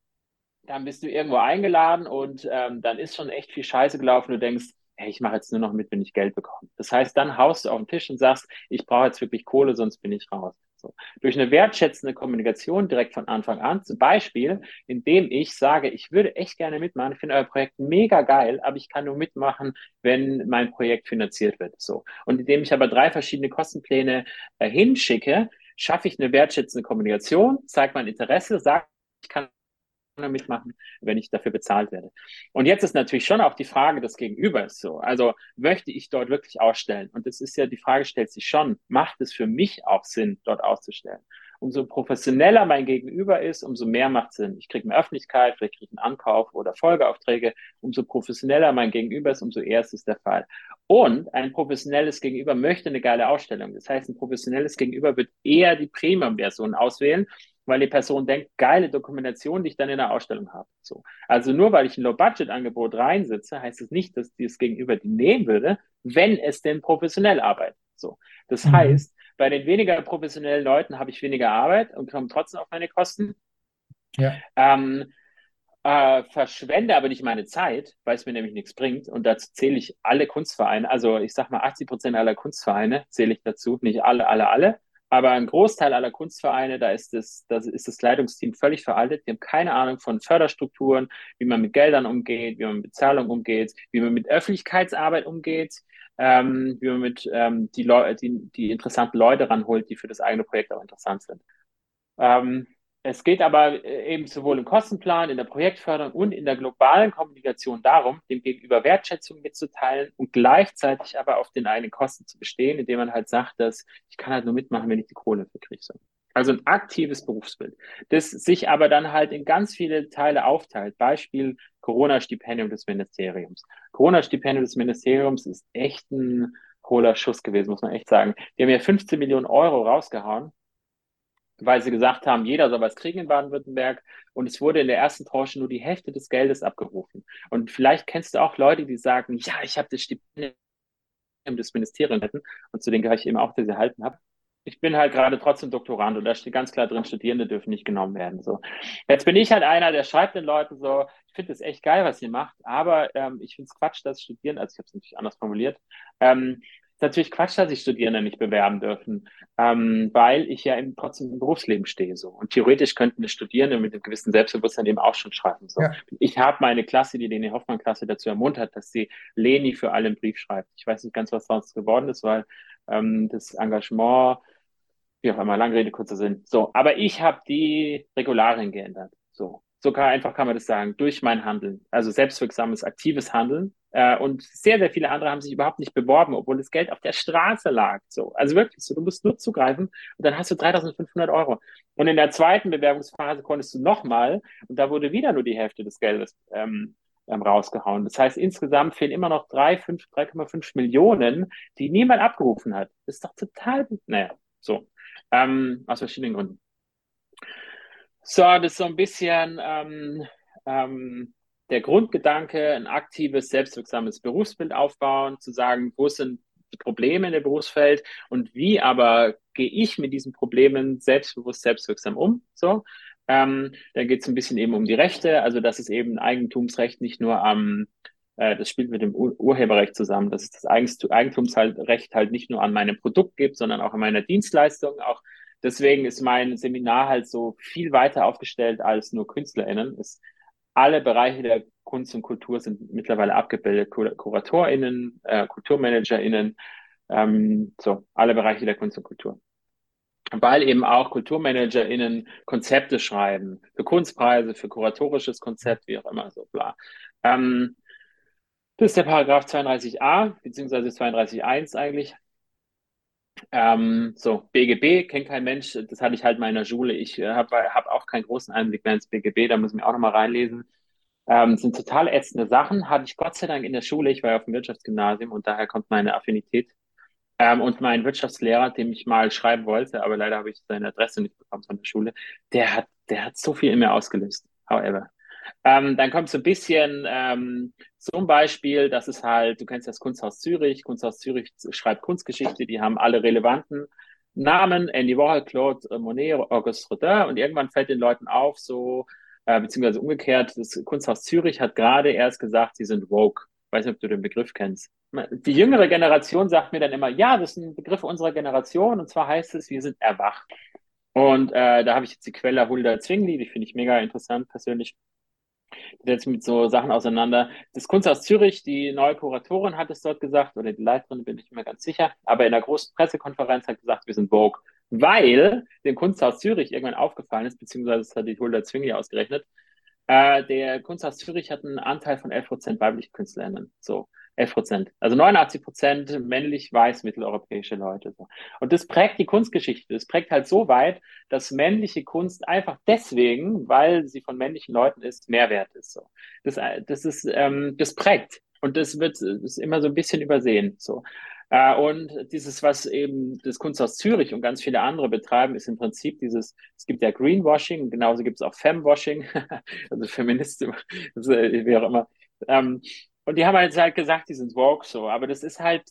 dann bist du irgendwo eingeladen und ähm, dann ist schon echt viel Scheiße gelaufen. Du denkst, hey, ich mache jetzt nur noch mit, wenn ich Geld bekomme. Das heißt, dann haust du auf den Tisch und sagst, ich brauche jetzt wirklich Kohle, sonst bin ich raus. So. Durch eine wertschätzende Kommunikation direkt von Anfang an, zum Beispiel, indem ich sage, ich würde echt gerne mitmachen, ich finde euer Projekt mega geil, aber ich kann nur mitmachen, wenn mein Projekt finanziert wird. So. Und indem ich aber drei verschiedene Kostenpläne äh, hinschicke, schaffe ich eine wertschätzende Kommunikation, zeige mein Interesse, sage, ich kann mitmachen, wenn ich dafür bezahlt werde. Und jetzt ist natürlich schon auch die Frage des Gegenübers so. Also möchte ich dort wirklich ausstellen? Und das ist ja, die Frage stellt sich schon, macht es für mich auch Sinn, dort auszustellen? Umso professioneller mein Gegenüber ist, umso mehr macht Sinn. Ich kriege mehr Öffentlichkeit, vielleicht kriege ich einen Ankauf oder Folgeaufträge. Umso professioneller mein Gegenüber ist, umso eher ist es der Fall. Und ein professionelles Gegenüber möchte eine geile Ausstellung. Das heißt, ein professionelles Gegenüber wird eher die Premium-Version auswählen weil die Person denkt, geile Dokumentation, die ich dann in der Ausstellung habe. So. Also nur weil ich ein Low-Budget-Angebot reinsitze, heißt es das nicht, dass dieses Gegenüber die nehmen würde, wenn es denn professionell arbeitet. So. Das mhm. heißt, bei den weniger professionellen Leuten habe ich weniger Arbeit und komme trotzdem auf meine Kosten. Ja. Ähm, äh, verschwende aber nicht meine Zeit, weil es mir nämlich nichts bringt. Und dazu zähle ich alle Kunstvereine. Also ich sage mal, 80 Prozent aller Kunstvereine zähle ich dazu. Nicht alle, alle, alle. Aber ein Großteil aller Kunstvereine, da ist das, das ist das Leitungsteam völlig veraltet. Die haben keine Ahnung von Förderstrukturen, wie man mit Geldern umgeht, wie man mit Bezahlung umgeht, wie man mit Öffentlichkeitsarbeit umgeht, ähm, wie man mit ähm, die, Leu die, die interessanten Leute ranholt, die für das eigene Projekt auch interessant sind. Ähm, es geht aber äh, eben sowohl im Kostenplan, in der Projektförderung und in der globalen Kommunikation darum, dem Gegenüber Wertschätzung mitzuteilen und gleichzeitig aber auf den eigenen Kosten zu bestehen, indem man halt sagt, dass ich kann halt nur mitmachen, wenn ich die Kohle für kriege. Also ein aktives Berufsbild, das sich aber dann halt in ganz viele Teile aufteilt. Beispiel Corona-Stipendium des Ministeriums. Corona-Stipendium des Ministeriums ist echt ein hohler Schuss gewesen, muss man echt sagen. Die haben ja 15 Millionen Euro rausgehauen, weil sie gesagt haben, jeder soll was kriegen in Baden-Württemberg. Und es wurde in der ersten Tranche nur die Hälfte des Geldes abgerufen. Und vielleicht kennst du auch Leute, die sagen, ja, ich habe das Stipendium des Ministeriums und zu denen gehöre ich eben auch, dass ich erhalten habe ich bin halt gerade trotzdem Doktorand und da steht ganz klar drin, Studierende dürfen nicht genommen werden. So. Jetzt bin ich halt einer, der schreibt den Leuten so, ich finde es echt geil, was ihr macht, aber ähm, ich finde es Quatsch, dass Studierende, also ich habe es natürlich anders formuliert, ähm, ist natürlich Quatsch, dass sich Studierende nicht bewerben dürfen, ähm, weil ich ja im, trotzdem im Berufsleben stehe. so Und theoretisch könnten eine Studierende mit einem gewissen Selbstbewusstsein eben auch schon schreiben. So. Ja. Ich habe meine Klasse, die Leni Hoffmann-Klasse, dazu ermuntert, dass sie Leni für alle einen Brief schreibt. Ich weiß nicht ganz, was sonst geworden ist, weil ähm, das Engagement wie auch immer, lange Rede, kurzer Sinn. So, aber ich habe die Regularien geändert. So, so kann, einfach kann man das sagen, durch mein Handeln. Also selbstwirksames, aktives Handeln. Äh, und sehr, sehr viele andere haben sich überhaupt nicht beworben, obwohl das Geld auf der Straße lag. So, also wirklich, so, du musst nur zugreifen und dann hast du 3.500 Euro. Und in der zweiten Bewerbungsphase konntest du nochmal und da wurde wieder nur die Hälfte des Geldes ähm, ähm, rausgehauen. Das heißt, insgesamt fehlen immer noch 3,5 Millionen, die niemand abgerufen hat. Das ist doch total, naja, so ähm, aus verschiedenen Gründen. So, das ist so ein bisschen ähm, ähm, der Grundgedanke, ein aktives, selbstwirksames Berufsbild aufbauen, zu sagen, wo sind die Probleme in der Berufsfeld und wie aber gehe ich mit diesen Problemen selbstbewusst, selbstwirksam um. So, ähm, dann geht es ein bisschen eben um die Rechte, also dass es eben Eigentumsrecht nicht nur am äh, das spielt mit dem Ur Urheberrecht zusammen, dass es das Eigentumsrecht halt nicht nur an meinem Produkt gibt, sondern auch an meiner Dienstleistung. Auch deswegen ist mein Seminar halt so viel weiter aufgestellt als nur KünstlerInnen. Es, alle Bereiche der Kunst und Kultur sind mittlerweile abgebildet. Kur KuratorInnen, äh, KulturmanagerInnen, ähm, so, alle Bereiche der Kunst und Kultur weil eben auch KulturmanagerInnen Konzepte schreiben, für Kunstpreise, für kuratorisches Konzept, wie auch immer, so bla. Ähm, das ist der Paragraph 32a, beziehungsweise 32.1 eigentlich. Ähm, so, BGB kennt kein Mensch, das hatte ich halt mal in der Schule. Ich äh, habe hab auch keinen großen Einblick mehr ins BGB, da muss ich mir auch nochmal reinlesen. Ähm, sind total ätzende Sachen, hatte ich Gott sei Dank in der Schule. Ich war ja auf dem Wirtschaftsgymnasium und daher kommt meine Affinität. Ähm, und mein Wirtschaftslehrer, dem ich mal schreiben wollte, aber leider habe ich seine Adresse nicht bekommen von der Schule, der hat, der hat so viel in mir ausgelöst. However. Ähm, dann kommt so ein bisschen ähm, zum Beispiel, das ist halt, du kennst das Kunsthaus Zürich. Kunsthaus Zürich schreibt Kunstgeschichte, die haben alle relevanten Namen, Andy Warhol, Claude Monet, Auguste Rodin und irgendwann fällt den Leuten auf, so, äh, beziehungsweise umgekehrt, das Kunsthaus Zürich hat gerade erst gesagt, sie sind woke. Ich weiß nicht, ob du den Begriff kennst. Die jüngere Generation sagt mir dann immer, ja, das ist ein Begriff unserer Generation und zwar heißt es, wir sind erwacht. Und äh, da habe ich jetzt die Quelle Hulda Zwingli, die finde ich mega interessant persönlich setzt mit so Sachen auseinander. Das Kunsthaus Zürich, die neue Kuratorin hat es dort gesagt, oder die Leiterin, bin ich mir ganz sicher, aber in der großen Pressekonferenz hat gesagt, wir sind Vogue, weil dem Kunsthaus Zürich irgendwann aufgefallen ist, beziehungsweise das hat die Hulda Zwingli ausgerechnet, äh, der Kunsthaus Zürich hat einen Anteil von 11% weibliche KünstlerInnen. So. 11 Prozent. Also 89 Prozent männlich weiß mitteleuropäische Leute. Und das prägt die Kunstgeschichte. Das prägt halt so weit, dass männliche Kunst einfach deswegen, weil sie von männlichen Leuten ist, Mehrwert ist. So. Das, das ist, ähm, das prägt. Und das wird ist immer so ein bisschen übersehen. So. Äh, und dieses, was eben das Kunsthaus Zürich und ganz viele andere betreiben, ist im Prinzip dieses, es gibt ja Greenwashing, genauso gibt es auch Femwashing, also Feministen, wie auch immer. Ähm, und die haben halt, halt gesagt, die sind woke so, aber das ist halt,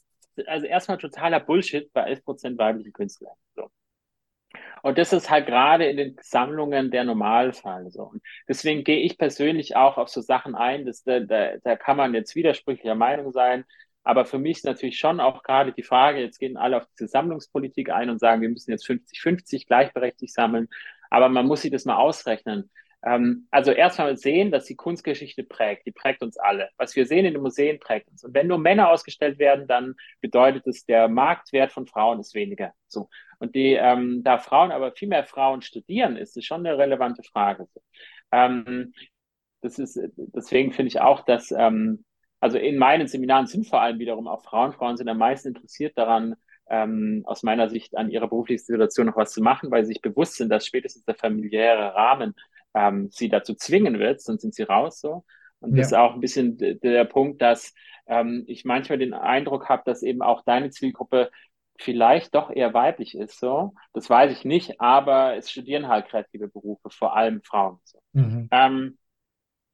also erstmal totaler Bullshit bei 11% weiblichen Künstlern. So. Und das ist halt gerade in den Sammlungen der Normalfall so. Und deswegen gehe ich persönlich auch auf so Sachen ein, dass da, da, da kann man jetzt widersprüchlicher Meinung sein. Aber für mich ist natürlich schon auch gerade die Frage, jetzt gehen alle auf diese Sammlungspolitik ein und sagen, wir müssen jetzt 50-50 gleichberechtigt sammeln. Aber man muss sich das mal ausrechnen. Ähm, also erstmal sehen, dass die Kunstgeschichte prägt. Die prägt uns alle. Was wir sehen in den Museen prägt uns. Und wenn nur Männer ausgestellt werden, dann bedeutet es, der Marktwert von Frauen ist weniger. So. Und die, ähm, da Frauen aber viel mehr Frauen studieren, ist es schon eine relevante Frage. Ähm, das ist, deswegen finde ich auch, dass, ähm, also in meinen Seminaren sind vor allem wiederum auch Frauen. Frauen sind am meisten interessiert daran, ähm, aus meiner Sicht an ihrer beruflichen Situation noch was zu machen, weil sie sich bewusst sind, dass spätestens der familiäre Rahmen ähm, sie dazu zwingen wird, sonst sind sie raus so. Und ja. das ist auch ein bisschen der Punkt, dass ähm, ich manchmal den Eindruck habe, dass eben auch deine Zielgruppe vielleicht doch eher weiblich ist, so. Das weiß ich nicht, aber es studieren halt kreative Berufe, vor allem Frauen. So. Mhm. Ähm,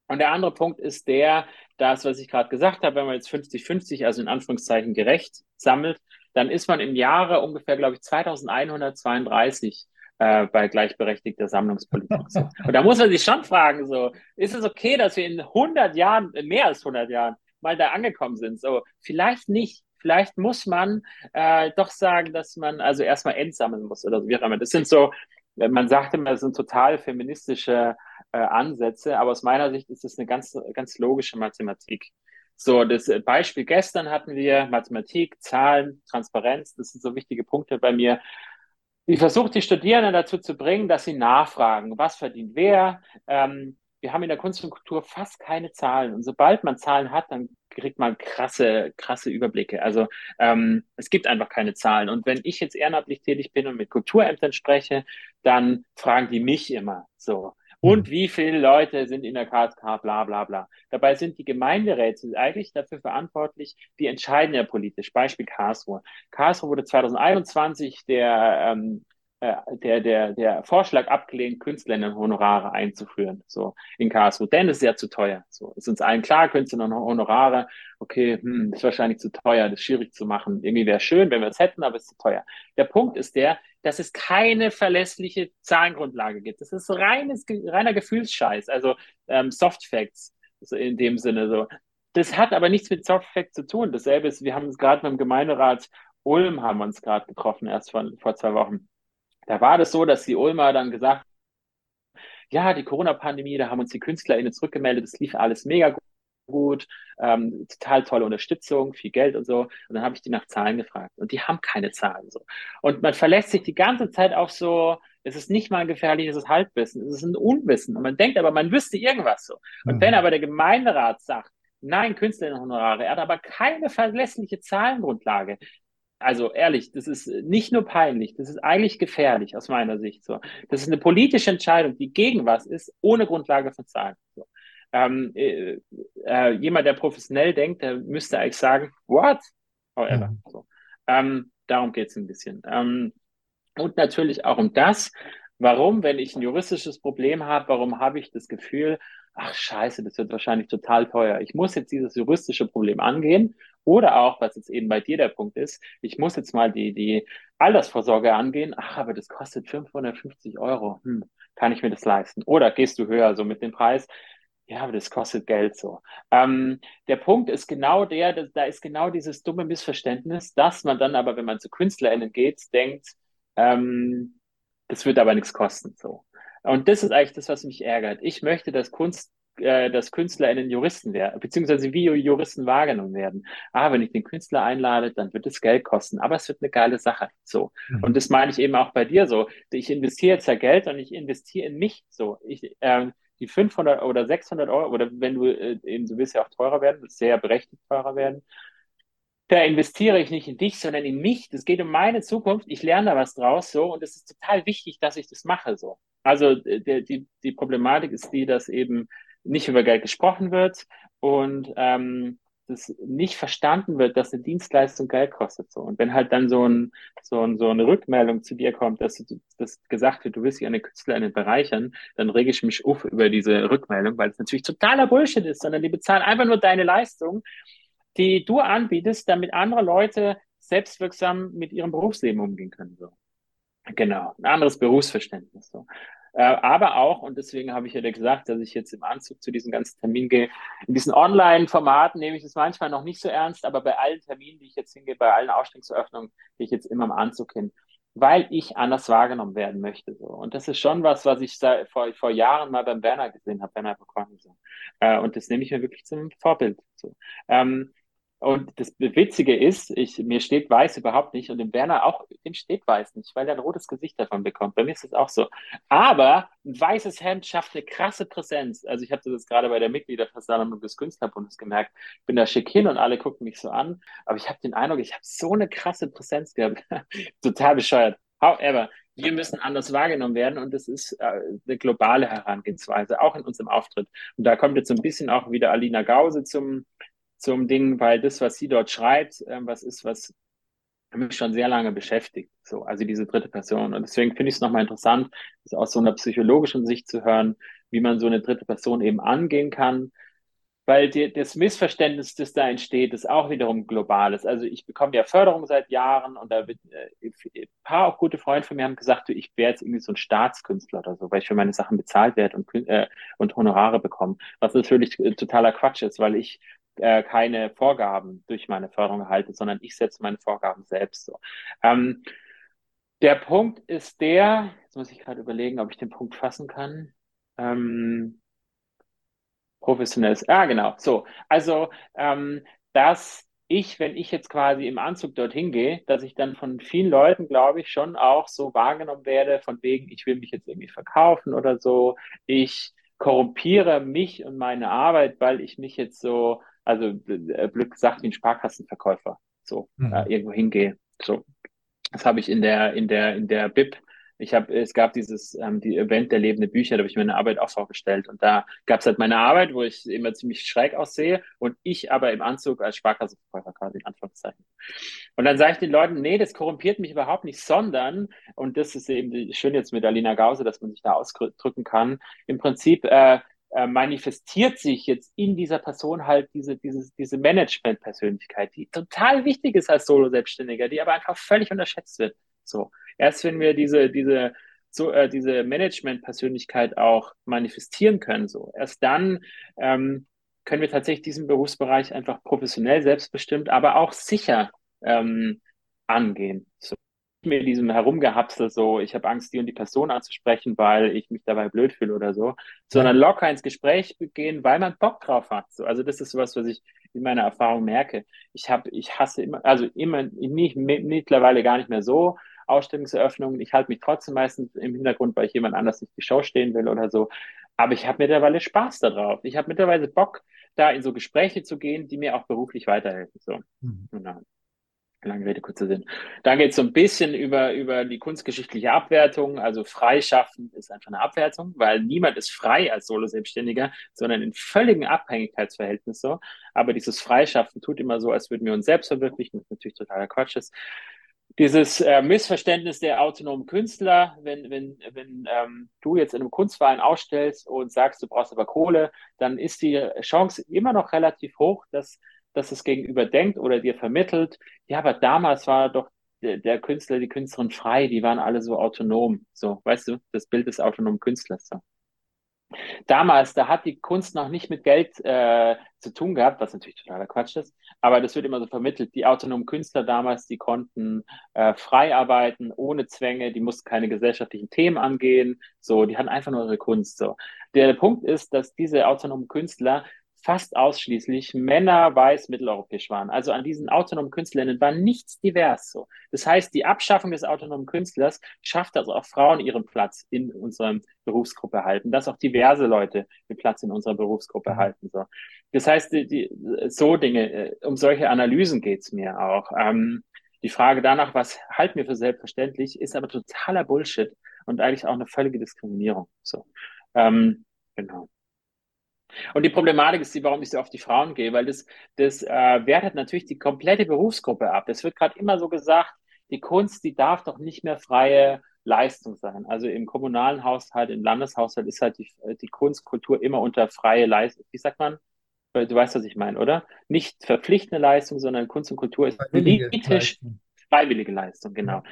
und der andere Punkt ist der, das, was ich gerade gesagt habe, wenn man jetzt 50-50, also in Anführungszeichen gerecht sammelt, dann ist man im Jahre ungefähr, glaube ich, 2132 äh, bei gleichberechtigter Sammlungspolitik. So. Und da muss man sich schon fragen, so, ist es okay, dass wir in 100 Jahren, mehr als 100 Jahren, mal da angekommen sind? So, vielleicht nicht. Vielleicht muss man äh, doch sagen, dass man also erstmal entsammeln muss oder so wie auch immer. Das sind so, man sagt immer, das sind total feministische äh, Ansätze, aber aus meiner Sicht ist das eine ganz, ganz logische Mathematik. So, das Beispiel gestern hatten wir Mathematik, Zahlen, Transparenz, das sind so wichtige Punkte bei mir. Ich versuche die Studierenden dazu zu bringen, dass sie nachfragen, was verdient wer. Ähm, wir haben in der Kunst und Kultur fast keine Zahlen. Und sobald man Zahlen hat, dann kriegt man krasse, krasse Überblicke. Also ähm, es gibt einfach keine Zahlen. Und wenn ich jetzt ehrenamtlich tätig bin und mit Kulturämtern spreche, dann fragen die mich immer so. Und mhm. wie viele Leute sind in der KSK, bla bla bla. Dabei sind die Gemeinderäte eigentlich dafür verantwortlich, die entscheiden ja politisch. Beispiel Karlsruhe. Karlsruhe wurde 2021 der ähm, äh, der, der, der Vorschlag abgelehnt, Künstlerinnen-Honorare einzuführen, so in Karlsruhe. Denn es ist ja zu teuer. So ist uns allen klar, Künstlerinnen-Honorare, okay, hm, ist wahrscheinlich zu teuer, das ist schwierig zu machen. Irgendwie wäre schön, wenn wir es hätten, aber es ist zu teuer. Der Punkt ist der, dass es keine verlässliche Zahlengrundlage gibt. Das ist reines, reiner Gefühlsscheiß, also ähm, Soft so in dem Sinne so. Das hat aber nichts mit Soft Facts zu tun. Dasselbe ist, wir haben es gerade mit dem Gemeinderat Ulm haben wir uns gerade getroffen, erst vor, vor zwei Wochen. Da war das so, dass die Ulmer dann gesagt ja, die Corona-Pandemie, da haben uns die KünstlerInnen zurückgemeldet, es lief alles mega gut, ähm, total tolle Unterstützung, viel Geld und so. Und dann habe ich die nach Zahlen gefragt und die haben keine Zahlen so. Und man verlässt sich die ganze Zeit auf so, es ist nicht mal ein gefährliches Halbwissen, es ist ein Unwissen. Und man denkt aber, man wüsste irgendwas so. Und mhm. wenn aber der Gemeinderat sagt, nein, Künstlerinnenhonorare, er hat aber keine verlässliche Zahlengrundlage, also ehrlich, das ist nicht nur peinlich, das ist eigentlich gefährlich aus meiner Sicht. So, das ist eine politische Entscheidung, die gegen was ist, ohne Grundlage von Zahlen. So. Ähm, äh, äh, jemand, der professionell denkt, der müsste eigentlich sagen, what? However. Mhm. So. Ähm, darum geht es ein bisschen. Ähm, und natürlich auch um das, warum, wenn ich ein juristisches Problem habe, warum habe ich das Gefühl, ach scheiße, das wird wahrscheinlich total teuer. Ich muss jetzt dieses juristische Problem angehen oder auch, was jetzt eben bei dir der Punkt ist, ich muss jetzt mal die, die Altersvorsorge angehen. Ach, aber das kostet 550 Euro. Hm, kann ich mir das leisten? Oder gehst du höher so mit dem Preis? Ja, aber das kostet Geld so. Ähm, der Punkt ist genau der, dass, da ist genau dieses dumme Missverständnis, dass man dann aber, wenn man zu KünstlerInnen geht, denkt, ähm, das wird aber nichts kosten. So. Und das ist eigentlich das, was mich ärgert. Ich möchte, dass Kunst, äh, dass KünstlerInnen Juristen werden, beziehungsweise wie Juristen wahrgenommen werden. Ah, wenn ich den Künstler einlade, dann wird es Geld kosten, aber es wird eine geile Sache. So. Mhm. Und das meine ich eben auch bei dir so. Ich investiere jetzt ja Geld und ich investiere in mich. So. Ich, äh, die 500 oder 600 Euro, oder wenn du äh, eben, du willst ja auch teurer werden, sehr berechtigt teurer werden, da investiere ich nicht in dich, sondern in mich. Das geht um meine Zukunft. Ich lerne da was draus so und es ist total wichtig, dass ich das mache so. Also die, die, die Problematik ist die, dass eben nicht über Geld gesprochen wird und ähm, das nicht verstanden wird, dass eine Dienstleistung Geld kostet. So. Und wenn halt dann so, ein, so, ein, so eine Rückmeldung zu dir kommt, dass, du, dass gesagt wird, du willst dich eine Künstlerin bereichern, dann rege ich mich auf über diese Rückmeldung, weil es natürlich totaler Bullshit ist, sondern die bezahlen einfach nur deine Leistung die du anbietest, damit andere Leute selbstwirksam mit ihrem Berufsleben umgehen können. So. Genau, ein anderes Berufsverständnis. So. Äh, aber auch, und deswegen habe ich ja gesagt, dass ich jetzt im Anzug zu diesem ganzen Termin gehe, in diesen Online-Formaten nehme ich es manchmal noch nicht so ernst, aber bei allen Terminen, die ich jetzt hingehe, bei allen Ausstellungseröffnungen, gehe ich jetzt immer im Anzug hin, weil ich anders wahrgenommen werden möchte. So. Und das ist schon was, was ich da vor, vor Jahren mal beim Werner gesehen habe, Werner Bekorn. So. Äh, und das nehme ich mir wirklich zum Vorbild. So. Ähm, und das Witzige ist, ich, mir steht weiß überhaupt nicht und dem Werner auch, dem steht weiß nicht, weil er ein rotes Gesicht davon bekommt. Bei mir ist es auch so. Aber ein weißes Hemd schafft eine krasse Präsenz. Also ich habe das gerade bei der Mitgliederversammlung des Künstlerbundes gemerkt. Ich bin da schick hin und alle gucken mich so an. Aber ich habe den Eindruck, ich habe so eine krasse Präsenz gehabt. Total bescheuert. However, wir müssen anders wahrgenommen werden und das ist äh, eine globale Herangehensweise, auch in unserem Auftritt. Und da kommt jetzt so ein bisschen auch wieder Alina Gause zum, zum Ding, weil das, was sie dort schreibt, äh, was ist, was mich schon sehr lange beschäftigt. So, also diese dritte Person. Und deswegen finde ich es nochmal interessant, das aus so einer psychologischen Sicht zu hören, wie man so eine dritte Person eben angehen kann weil die, das Missverständnis, das da entsteht, ist auch wiederum globales. Also ich bekomme ja Förderung seit Jahren und da wird, äh, ein paar auch gute Freunde von mir haben gesagt, du, ich wäre jetzt irgendwie so ein Staatskünstler oder so, weil ich für meine Sachen bezahlt werde und, äh, und Honorare bekomme, was natürlich äh, totaler Quatsch ist, weil ich äh, keine Vorgaben durch meine Förderung erhalte, sondern ich setze meine Vorgaben selbst so. Ähm, der Punkt ist der, jetzt muss ich gerade überlegen, ob ich den Punkt fassen kann. Ähm, Professionelles. Ah, genau. So. Also, ähm, dass ich, wenn ich jetzt quasi im Anzug dorthin gehe, dass ich dann von vielen Leuten, glaube ich, schon auch so wahrgenommen werde, von wegen, ich will mich jetzt irgendwie verkaufen oder so. Ich korrumpiere mich und meine Arbeit, weil ich mich jetzt so, also äh, blöd gesagt, wie ein Sparkassenverkäufer so mhm. äh, irgendwo hingehe. So. Das habe ich in der, in der, in der BIP ich habe, es gab dieses ähm, die Event der lebende Bücher, da habe ich meine Arbeit auch vorgestellt und da gab es halt meine Arbeit, wo ich immer ziemlich schräg aussehe und ich aber im Anzug als Sparkassenverkäufer quasi in Anführungszeichen. Und dann sage ich den Leuten, nee, das korrumpiert mich überhaupt nicht, sondern und das ist eben schön jetzt mit Alina Gause, dass man sich da ausdrücken kann. Im Prinzip äh, äh, manifestiert sich jetzt in dieser Person halt diese, diese, diese Management-Persönlichkeit, die total wichtig ist als Solo-Selbstständiger, die aber einfach völlig unterschätzt wird. So. Erst wenn wir diese, diese, so, äh, diese Management-Persönlichkeit auch manifestieren können, so, erst dann ähm, können wir tatsächlich diesen Berufsbereich einfach professionell selbstbestimmt, aber auch sicher ähm, angehen. So mir diesem Herumgehapsel so, ich habe Angst, die und die Person anzusprechen, weil ich mich dabei blöd fühle oder so, sondern locker ins Gespräch gehen, weil man Bock drauf hat. So, also das ist sowas, was ich in meiner Erfahrung merke. Ich habe, ich hasse immer, also immer nicht mittlerweile gar nicht mehr so, Ausstellungseröffnungen. Ich halte mich trotzdem meistens im Hintergrund, weil ich jemand anders nicht die Show stehen will oder so. Aber ich habe mittlerweile Spaß darauf. Ich habe mittlerweile Bock, da in so Gespräche zu gehen, die mir auch beruflich weiterhelfen. So. Mhm. Genau. Lange Rede, kurzer Sinn. Dann geht es so ein bisschen über, über die kunstgeschichtliche Abwertung. Also freischaffen ist einfach eine Abwertung, weil niemand ist frei als Solo-Selbstständiger, sondern in völligen Abhängigkeitsverhältnis so. Aber dieses Freischaffen tut immer so, als würden wir uns selbst verwirklichen, was natürlich totaler Quatsch ist dieses äh, Missverständnis der autonomen Künstler, wenn, wenn, wenn ähm, du jetzt in einem Kunstverein ausstellst und sagst, du brauchst aber Kohle, dann ist die Chance immer noch relativ hoch, dass, dass es gegenüber denkt oder dir vermittelt, ja, aber damals war doch der, der Künstler, die Künstlerin frei, die waren alle so autonom. So, weißt du, das Bild des autonomen Künstlers. So. Damals, da hat die Kunst noch nicht mit Geld äh, zu tun gehabt, was natürlich totaler Quatsch ist, aber das wird immer so vermittelt. Die autonomen Künstler damals, die konnten äh, frei arbeiten, ohne Zwänge, die mussten keine gesellschaftlichen Themen angehen, so, die hatten einfach nur ihre Kunst. So. Der Punkt ist, dass diese autonomen Künstler fast ausschließlich Männer weiß mitteleuropäisch waren. Also an diesen autonomen Künstlerinnen war nichts divers so. Das heißt, die Abschaffung des autonomen Künstlers schafft, dass auch Frauen ihren Platz in unserer Berufsgruppe halten, dass auch diverse Leute den Platz in unserer Berufsgruppe mhm. halten. So. Das heißt, die, die, so Dinge, äh, um solche Analysen geht's mir auch. Ähm, die Frage danach, was halten wir für selbstverständlich, ist aber totaler Bullshit und eigentlich auch eine völlige Diskriminierung. So. Ähm, genau. Und die Problematik ist die, warum ich so auf die Frauen gehe, weil das, das äh, wertet natürlich die komplette Berufsgruppe ab. Es wird gerade immer so gesagt, die Kunst, die darf doch nicht mehr freie Leistung sein. Also im kommunalen Haushalt, im Landeshaushalt ist halt die, die Kunstkultur immer unter freie Leistung. Wie sagt man? Du weißt, was ich meine, oder? Nicht verpflichtende Leistung, sondern Kunst und Kultur ist politisch freiwillige Leistung, genau.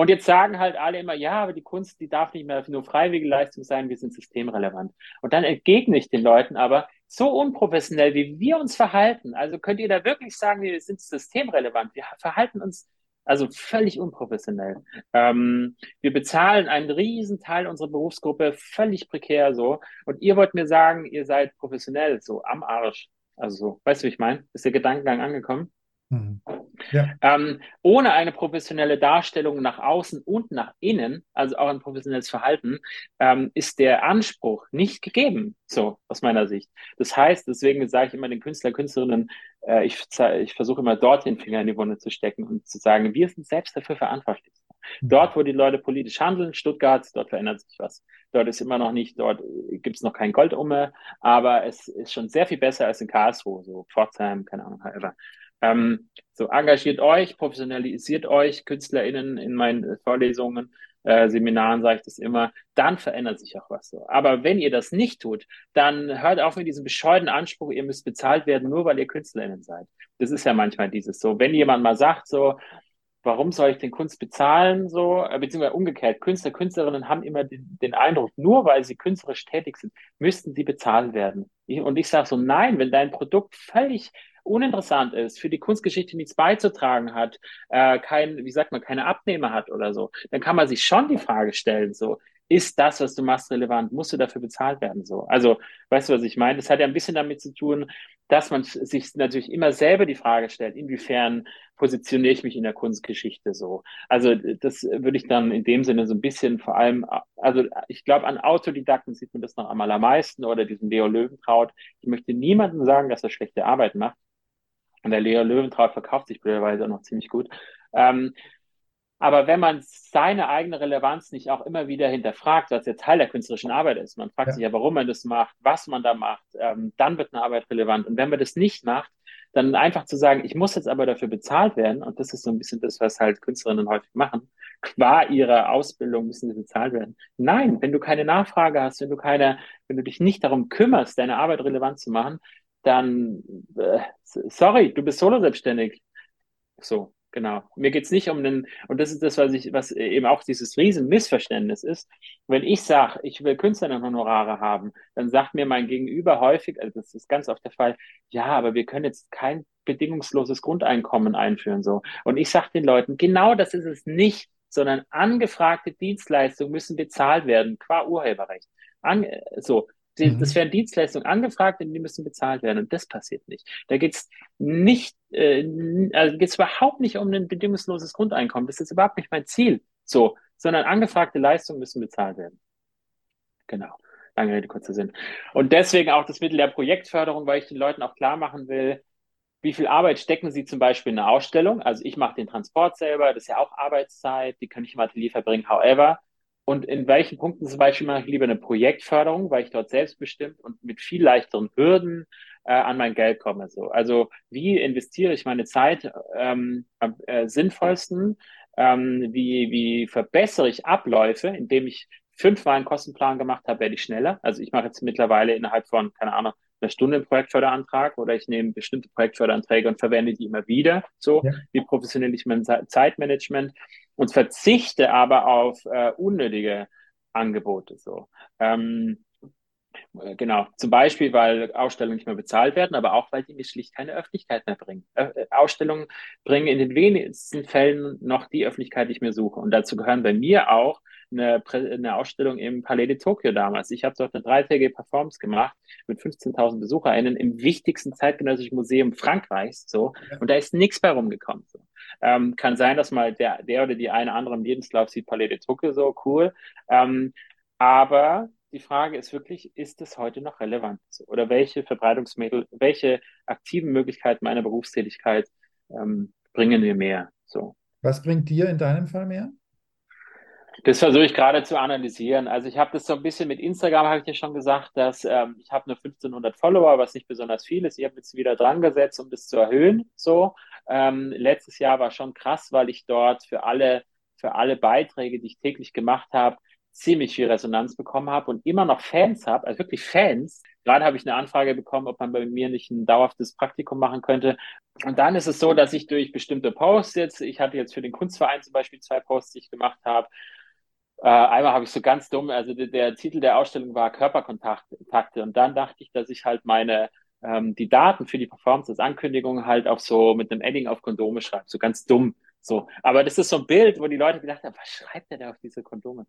Und jetzt sagen halt alle immer, ja, aber die Kunst, die darf nicht mehr nur freiwillige Leistung sein, wir sind systemrelevant. Und dann entgegne ich den Leuten aber, so unprofessionell, wie wir uns verhalten, also könnt ihr da wirklich sagen, wir sind systemrelevant, wir verhalten uns also völlig unprofessionell. Ähm, wir bezahlen einen riesen Teil unserer Berufsgruppe völlig prekär so. Und ihr wollt mir sagen, ihr seid professionell, so am Arsch. Also so, weißt du, wie ich meine? Ist der Gedankengang angekommen? Mhm. Ja. Ähm, ohne eine professionelle Darstellung nach außen und nach innen, also auch ein professionelles Verhalten, ähm, ist der Anspruch nicht gegeben, so aus meiner Sicht. Das heißt, deswegen sage ich immer den Künstler, Künstlerinnen, äh, ich, ich versuche immer dort den Finger in die Wunde zu stecken und zu sagen, wir sind selbst dafür verantwortlich. Mhm. Dort, wo die Leute politisch handeln, Stuttgart, dort verändert sich was. Dort ist immer noch nicht, dort gibt es noch kein Gold um, aber es ist schon sehr viel besser als in Karlsruhe, so Pforzheim, keine Ahnung, however. Ähm, so engagiert euch, professionalisiert euch, KünstlerInnen in meinen Vorlesungen, äh, Seminaren sage ich das immer, dann verändert sich auch was so. Aber wenn ihr das nicht tut, dann hört auf mit diesem bescheuden Anspruch, ihr müsst bezahlt werden, nur weil ihr KünstlerInnen seid. Das ist ja manchmal dieses so. Wenn jemand mal sagt so, warum soll ich den Kunst bezahlen, so, äh, beziehungsweise umgekehrt, Künstler, Künstlerinnen haben immer den, den Eindruck, nur weil sie künstlerisch tätig sind, müssten sie bezahlt werden. und ich sage so, nein, wenn dein Produkt völlig uninteressant ist, für die Kunstgeschichte nichts beizutragen hat, äh, kein, wie sagt man, keine Abnehmer hat oder so, dann kann man sich schon die Frage stellen, so, ist das, was du machst, relevant? Musst du dafür bezahlt werden? So, also, weißt du, was ich meine? Das hat ja ein bisschen damit zu tun, dass man sich natürlich immer selber die Frage stellt, inwiefern positioniere ich mich in der Kunstgeschichte so? Also, das würde ich dann in dem Sinne so ein bisschen vor allem, also, ich glaube, an Autodidakten sieht man das noch am meisten oder diesem Leo Löwentraut. Ich möchte niemandem sagen, dass er schlechte Arbeit macht. Und der Leo Löwentraut verkauft sich blöderweise auch noch ziemlich gut. Ähm, aber wenn man seine eigene Relevanz nicht auch immer wieder hinterfragt, was ja Teil der künstlerischen Arbeit ist, man fragt ja. sich ja, warum man das macht, was man da macht, ähm, dann wird eine Arbeit relevant. Und wenn man das nicht macht, dann einfach zu sagen, ich muss jetzt aber dafür bezahlt werden, und das ist so ein bisschen das, was halt Künstlerinnen häufig machen, qua ihrer Ausbildung müssen sie bezahlt werden. Nein, wenn du keine Nachfrage hast, wenn du keine, wenn du dich nicht darum kümmerst, deine Arbeit relevant zu machen, dann, äh, sorry, du bist solo selbstständig. So, genau. Mir geht's nicht um den, und das ist das, was ich, was eben auch dieses Riesenmissverständnis ist. Wenn ich sage, ich will Künstlerinnenhonorare haben, dann sagt mir mein Gegenüber häufig, also das ist ganz oft der Fall, ja, aber wir können jetzt kein bedingungsloses Grundeinkommen einführen, so. Und ich sage den Leuten, genau das ist es nicht, sondern angefragte Dienstleistungen müssen bezahlt werden, qua Urheberrecht. An, so, die, mhm. Das werden Dienstleistungen angefragt und die müssen bezahlt werden. Und das passiert nicht. Da geht es nicht, äh, also geht es überhaupt nicht um ein bedingungsloses Grundeinkommen. Das ist überhaupt nicht mein Ziel. So, sondern angefragte Leistungen müssen bezahlt werden. Genau. Lange Rede, kurzer Sinn. Und deswegen auch das Mittel der Projektförderung, weil ich den Leuten auch klar machen will, wie viel Arbeit stecken Sie zum Beispiel in eine Ausstellung? Also ich mache den Transport selber, das ist ja auch Arbeitszeit, die kann ich im Atelier verbringen. However, und in welchen Punkten zum Beispiel mache ich lieber eine Projektförderung, weil ich dort selbstbestimmt und mit viel leichteren Hürden äh, an mein Geld komme. So. Also wie investiere ich meine Zeit ähm, am äh, sinnvollsten? Ähm, wie, wie verbessere ich Abläufe, indem ich fünfmal einen Kostenplan gemacht habe, werde ich schneller. Also ich mache jetzt mittlerweile innerhalb von, keine Ahnung, einer Stunde einen Projektförderantrag oder ich nehme bestimmte Projektförderanträge und verwende die immer wieder. So, ja. wie professionell ich mein Zeitmanagement und verzichte aber auf äh, unnötige Angebote. So. Ähm, äh, Genau, zum Beispiel, weil Ausstellungen nicht mehr bezahlt werden, aber auch, weil die mir schlicht keine Öffentlichkeit mehr bringen. Äh, Ausstellungen bringen in den wenigsten Fällen noch die Öffentlichkeit, die ich mir suche. Und dazu gehören bei mir auch eine, eine Ausstellung im Palais de Tokio damals. Ich habe dort eine dreitägige Performance gemacht mit 15.000 BesucherInnen im wichtigsten zeitgenössischen Museum Frankreichs. So. Und da ist nichts bei rumgekommen. So. Ähm, kann sein, dass mal der, der oder die eine andere im Lebenslauf sieht, Palais de Tokio so cool. Ähm, aber die Frage ist wirklich, ist es heute noch relevant? Oder welche Verbreitungsmittel, welche aktiven Möglichkeiten meiner Berufstätigkeit ähm, bringen mir mehr? So.
Was bringt dir in deinem Fall mehr?
Das versuche ich gerade zu analysieren. Also ich habe das so ein bisschen mit Instagram, habe ich ja schon gesagt, dass ähm, ich habe nur 1500 Follower, was nicht besonders viel ist. Ich habe jetzt wieder dran gesetzt, um das zu erhöhen. So ähm, letztes Jahr war schon krass, weil ich dort für alle für alle Beiträge, die ich täglich gemacht habe, ziemlich viel Resonanz bekommen habe und immer noch Fans habe, also wirklich Fans. Gerade habe ich eine Anfrage bekommen, ob man bei mir nicht ein dauerhaftes Praktikum machen könnte. Und dann ist es so, dass ich durch bestimmte Posts jetzt, ich hatte jetzt für den Kunstverein zum Beispiel zwei Posts, die ich gemacht habe, äh, einmal habe ich so ganz dumm, also der, der, Titel der Ausstellung war Körperkontakte und dann dachte ich, dass ich halt meine ähm, die Daten für die Performance als Ankündigung halt auch so mit einem Edding auf Kondome schreibe, so ganz dumm. So, aber das ist so ein Bild, wo die Leute gedacht haben, was schreibt der da auf diese Kondome?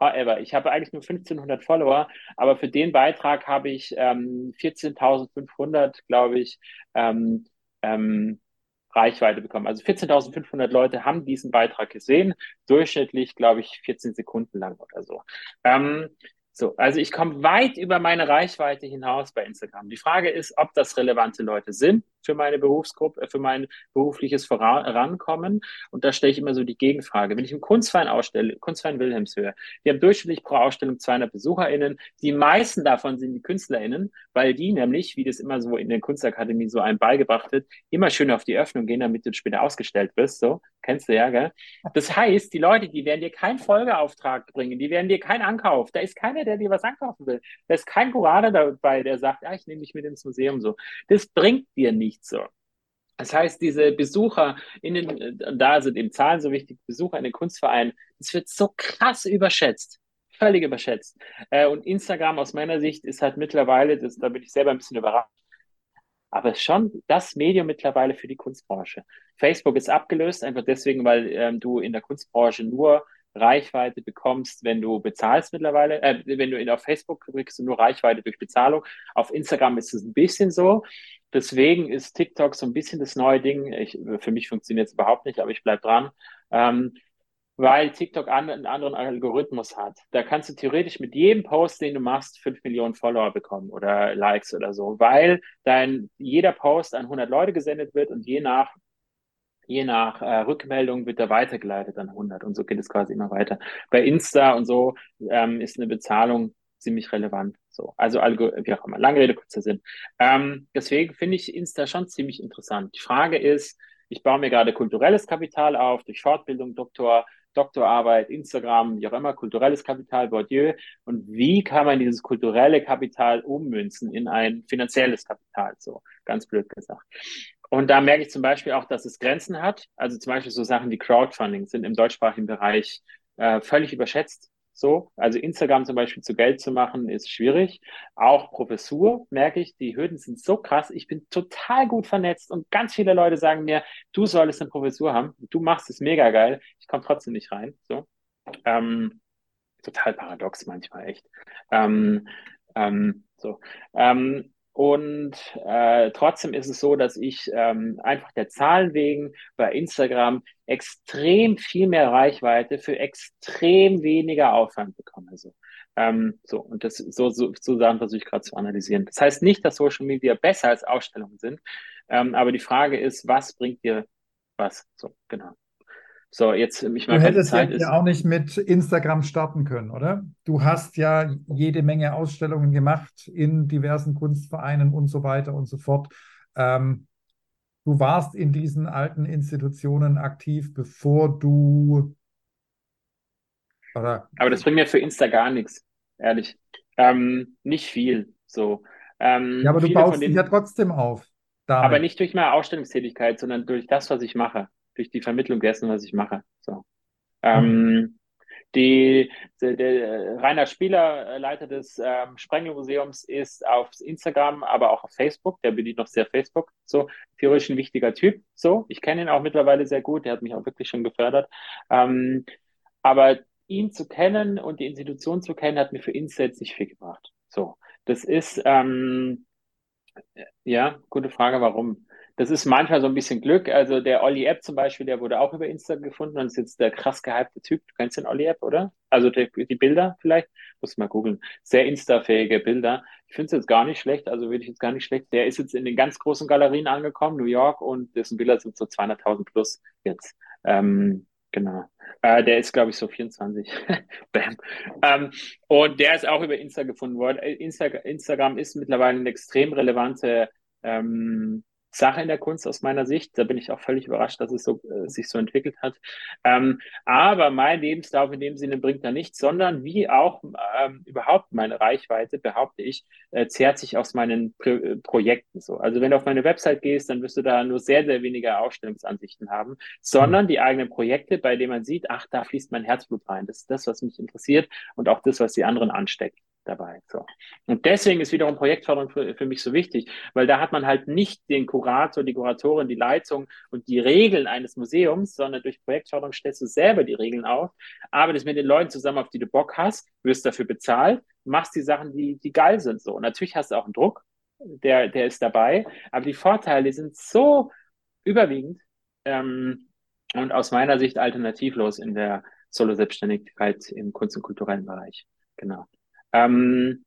However, ich habe eigentlich nur 1500 Follower, aber für den Beitrag habe ich ähm, 14.500, glaube ich, ähm, ähm, Reichweite bekommen. Also 14.500 Leute haben diesen Beitrag gesehen, durchschnittlich, glaube ich, 14 Sekunden lang oder so. Ähm, so, also ich komme weit über meine Reichweite hinaus bei Instagram. Die Frage ist, ob das relevante Leute sind. Für meine Berufsgruppe, für mein berufliches Vorankommen. Und da stelle ich immer so die Gegenfrage. Wenn ich einen Kunstverein ausstelle, Kunstverein Wilhelmshöhe, die haben durchschnittlich pro Ausstellung 200 BesucherInnen. Die meisten davon sind die KünstlerInnen, weil die nämlich, wie das immer so in der Kunstakademie so einem beigebracht wird, immer schön auf die Öffnung gehen, damit du später ausgestellt wirst. So, kennst du ja, gell? Das heißt, die Leute, die werden dir keinen Folgeauftrag bringen, die werden dir keinen Ankauf. Da ist keiner, der dir was ankaufen will. Da ist kein Kurator dabei, der sagt, ja, ich nehme dich mit ins Museum so. Das bringt dir nichts so. Das heißt, diese Besucher in den, da sind eben Zahlen so wichtig, Besucher in den Kunstvereinen, das wird so krass überschätzt. Völlig überschätzt. Äh, und Instagram aus meiner Sicht ist halt mittlerweile, das, da bin ich selber ein bisschen überrascht, aber ist schon das Medium mittlerweile für die Kunstbranche. Facebook ist abgelöst, einfach deswegen, weil ähm, du in der Kunstbranche nur Reichweite bekommst, wenn du bezahlst mittlerweile. Äh, wenn du in, auf Facebook kriegst du nur Reichweite durch Bezahlung. Auf Instagram ist es ein bisschen so. Deswegen ist TikTok so ein bisschen das neue Ding. Ich, für mich funktioniert es überhaupt nicht, aber ich bleib dran. Ähm, weil TikTok an, einen anderen Algorithmus hat. Da kannst du theoretisch mit jedem Post, den du machst, fünf Millionen Follower bekommen oder Likes oder so, weil dein, jeder Post an 100 Leute gesendet wird und je nach je nach äh, Rückmeldung wird er weitergeleitet an 100 und so geht es quasi immer weiter. Bei Insta und so ähm, ist eine Bezahlung ziemlich relevant. So, also wie auch immer, lange Rede, kurzer Sinn. Ähm, deswegen finde ich Insta schon ziemlich interessant. Die Frage ist, ich baue mir gerade kulturelles Kapital auf durch Fortbildung, Doktor, Doktorarbeit, Instagram, wie auch immer, kulturelles Kapital, Bourdieu. Und wie kann man dieses kulturelle Kapital ummünzen in ein finanzielles Kapital? So, ganz blöd gesagt. Und da merke ich zum Beispiel auch, dass es Grenzen hat. Also zum Beispiel so Sachen wie Crowdfunding sind im deutschsprachigen Bereich äh, völlig überschätzt. So, also Instagram zum Beispiel zu Geld zu machen, ist schwierig. Auch Professur merke ich, die Hürden sind so krass. Ich bin total gut vernetzt und ganz viele Leute sagen mir, du solltest eine Professur haben. Du machst es mega geil. Ich komme trotzdem nicht rein. So, ähm, total paradox manchmal echt. Ähm, ähm, so, ähm, und äh, trotzdem ist es so, dass ich ähm, einfach der Zahlen wegen bei Instagram extrem viel mehr Reichweite für extrem weniger Aufwand bekomme. Also, ähm, so, und das so, so, so versuche ich gerade zu analysieren. Das heißt nicht, dass Social Media besser als Ausstellungen sind, ähm, aber die Frage ist, was bringt dir was? So, genau.
So, jetzt ich meine, Du hättest Zeit ja ist, auch nicht mit Instagram starten können, oder? Du hast ja jede Menge Ausstellungen gemacht in diversen Kunstvereinen und so weiter und so fort. Ähm, du warst in diesen alten Institutionen aktiv, bevor du.
Oder? Aber das bringt mir für Insta gar nichts, ehrlich. Ähm, nicht viel. So.
Ähm, ja, aber du baust dich ja trotzdem auf.
Damit. Aber nicht durch meine Ausstellungstätigkeit, sondern durch das, was ich mache durch die Vermittlung dessen, was ich mache. So. Ähm, die, der, der Rainer Spieler, äh, Leiter des ähm, Sprengelmuseums, ist auf Instagram, aber auch auf Facebook. Der bedient noch sehr Facebook. So, theoretisch ein wichtiger Typ. So, ich kenne ihn auch mittlerweile sehr gut. Der hat mich auch wirklich schon gefördert. Ähm, aber ihn zu kennen und die Institution zu kennen, hat mir für Insta jetzt nicht viel gebracht. So, das ist, ähm, ja, gute Frage, warum. Das ist manchmal so ein bisschen Glück. Also der Olli App zum Beispiel, der wurde auch über Insta gefunden und ist jetzt der krass gehypte Typ. Du kennst den Olli App, oder? Also die, die Bilder vielleicht? Muss mal googeln. Sehr Insta-fähige Bilder. Ich finde es jetzt gar nicht schlecht, also würde ich jetzt gar nicht schlecht. Der ist jetzt in den ganz großen Galerien angekommen, New York, und dessen Bilder sind so 200.000 plus jetzt. Ähm, Genau. Äh, der ist, glaube ich, so 24. Bam. Ähm, und der ist auch über Insta gefunden worden. Äh, Insta Instagram ist mittlerweile eine extrem relevante ähm, Sache in der Kunst aus meiner Sicht. Da bin ich auch völlig überrascht, dass es so, äh, sich so entwickelt hat. Ähm, aber mein Lebenslauf in dem Sinne bringt da nichts, sondern wie auch ähm, überhaupt meine Reichweite, behaupte ich, äh, zehrt sich aus meinen Pro äh, Projekten so. Also wenn du auf meine Website gehst, dann wirst du da nur sehr, sehr wenige Ausstellungsansichten haben, sondern die eigenen Projekte, bei denen man sieht, ach, da fließt mein Herzblut rein. Das ist das, was mich interessiert und auch das, was die anderen ansteckt dabei. So. Und deswegen ist wiederum Projektförderung für, für mich so wichtig, weil da hat man halt nicht den Kurator, die Kuratorin, die Leitung und die Regeln eines Museums, sondern durch Projektförderung stellst du selber die Regeln auf, arbeitest mit den Leuten zusammen, auf die du Bock hast, wirst dafür bezahlt, machst die Sachen, die, die geil sind. So. Und natürlich hast du auch einen Druck, der, der ist dabei, aber die Vorteile sind so überwiegend ähm, und aus meiner Sicht alternativlos in der Solo-Selbstständigkeit im Kunst- und kulturellen Bereich. Genau. Ähm,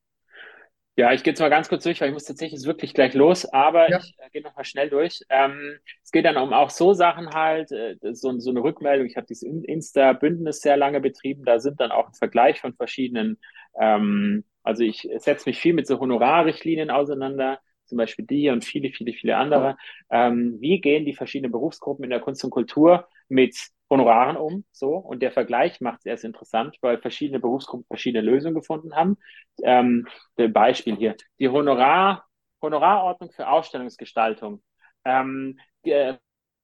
Ja, ich gehe jetzt mal ganz kurz durch, weil ich muss tatsächlich wirklich gleich los, aber ja. ich äh, gehe nochmal schnell durch. Ähm, es geht dann um auch so Sachen halt, äh, so, so eine Rückmeldung. Ich habe dieses Insta-Bündnis sehr lange betrieben. Da sind dann auch ein Vergleich von verschiedenen, ähm, also ich setze mich viel mit so Honorarrichtlinien auseinander, zum Beispiel die und viele, viele, viele andere. Ähm, wie gehen die verschiedenen Berufsgruppen in der Kunst und Kultur mit Honoraren um, so. Und der Vergleich macht es erst interessant, weil verschiedene Berufsgruppen verschiedene Lösungen gefunden haben. Ähm, Beispiel hier. Die Honorar, Honorarordnung für Ausstellungsgestaltung. Ähm, die,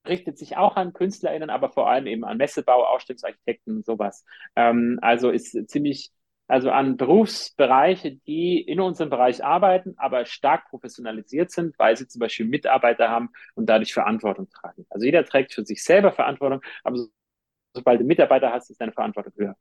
richtet sich auch an KünstlerInnen, aber vor allem eben an Messebau, Ausstellungsarchitekten, sowas. Ähm, also ist ziemlich also an Berufsbereiche, die in unserem Bereich arbeiten, aber stark professionalisiert sind, weil sie zum Beispiel Mitarbeiter haben und dadurch Verantwortung tragen. Also jeder trägt für sich selber Verantwortung, aber sobald du Mitarbeiter hast, ist deine Verantwortung höher.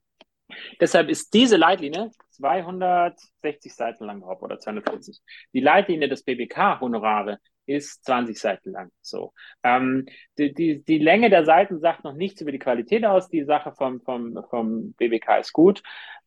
Deshalb ist diese Leitlinie 260 Seiten lang drauf oder 240. Die Leitlinie des BBK Honorare ist 20 Seiten lang. So. Ähm, die, die, die Länge der Seiten sagt noch nichts über die Qualität aus. Die Sache vom, vom, vom BBK ist gut.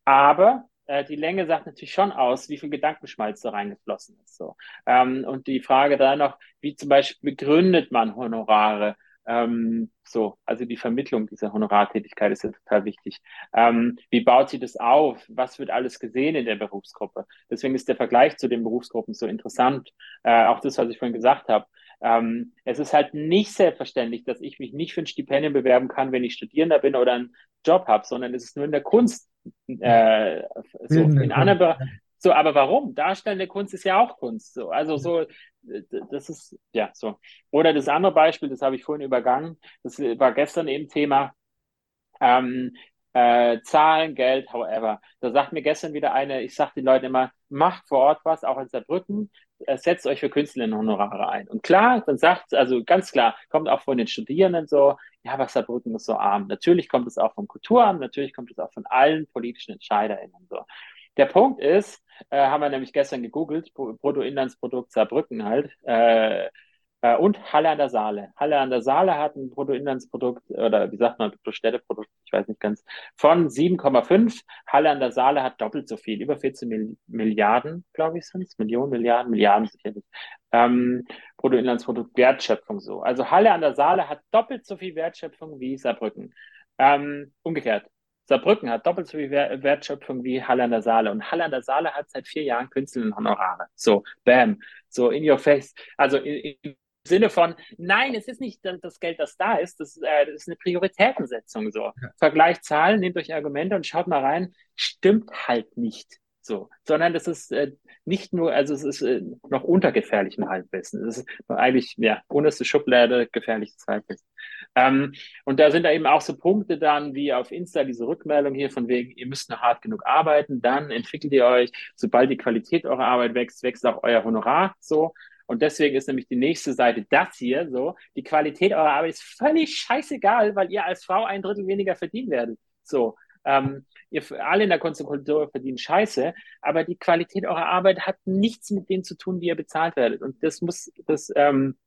Aber äh, die Länge sagt natürlich schon aus, wie viel Gedankenschmalz da reingeflossen ist. So. Ähm, und die Frage da noch, wie zum Beispiel begründet man Honorare? Ähm, so, also die Vermittlung dieser Honorartätigkeit ist ja total wichtig. Ähm, wie baut sie das auf? Was wird alles gesehen in der Berufsgruppe? Deswegen ist der Vergleich zu den Berufsgruppen so interessant. Äh, auch das, was ich vorhin gesagt habe. Ähm, es ist halt nicht selbstverständlich, dass ich mich nicht für ein Stipendium bewerben kann, wenn ich Studierender bin oder einen Job habe, sondern es ist nur in der Kunst. Äh, so, in anderen. So, aber warum? Darstellende Kunst ist ja auch Kunst. So, also so, das ist ja so. Oder das andere Beispiel, das habe ich vorhin übergangen. Das war gestern eben Thema. Ähm, äh, Zahlen, Geld, however. Da sagt mir gestern wieder eine, ich sage den Leuten immer, macht vor Ort was, auch in Saarbrücken, äh, setzt euch für Künstlerinnenhonorare ein. Und klar, dann sagt, also ganz klar, kommt auch von den Studierenden so, ja, aber Saarbrücken ist so arm. Natürlich kommt es auch vom Kulturamt, natürlich kommt es auch von allen politischen EntscheiderInnen so. Der Punkt ist, äh, haben wir nämlich gestern gegoogelt, Bruttoinlandsprodukt Saarbrücken halt, äh, äh, und Halle an der Saale. Halle an der Saale hat ein Bruttoinlandsprodukt, oder wie sagt man, Bruttostädteprodukt, ich weiß nicht ganz, von 7,5. Halle an der Saale hat doppelt so viel, über 14 Milliarden, glaube ich, sind es, Millionen, Milliarden, Milliarden sicherlich. Ähm, Bruttoinlandsprodukt, Wertschöpfung so. Also Halle an der Saale hat doppelt so viel Wertschöpfung wie Saarbrücken. Ähm, umgekehrt. Saarbrücken hat doppelt so viel Wertschöpfung wie Halle an der Saale. Und Halle an der Saale hat seit vier Jahren Künstlerinnenhonorare. So, bam. So in your face. Also in, in Sinne von, nein, es ist nicht das Geld, das da ist, das, äh, das ist eine Prioritätensetzung so. Ja. Vergleicht Zahlen, nehmt euch Argumente und schaut mal rein, stimmt halt nicht so, sondern das ist äh, nicht nur, also es ist äh, noch unter gefährlichem Halbwissen. Es ist eigentlich, ja, unterste Schublade gefährliches Halbwissen. Ähm, und da sind da eben auch so Punkte dann, wie auf Insta diese Rückmeldung hier von wegen, ihr müsst noch hart genug arbeiten, dann entwickelt ihr euch, sobald die Qualität eurer Arbeit wächst, wächst auch euer Honorar so. Und deswegen ist nämlich die nächste Seite das hier so. Die Qualität eurer Arbeit ist völlig scheißegal, weil ihr als Frau ein Drittel weniger verdienen werdet. So. Ähm, ihr alle in der Kultur verdienen Scheiße, aber die Qualität eurer Arbeit hat nichts mit dem zu tun, wie ihr bezahlt werdet. Und das muss, das, ähm,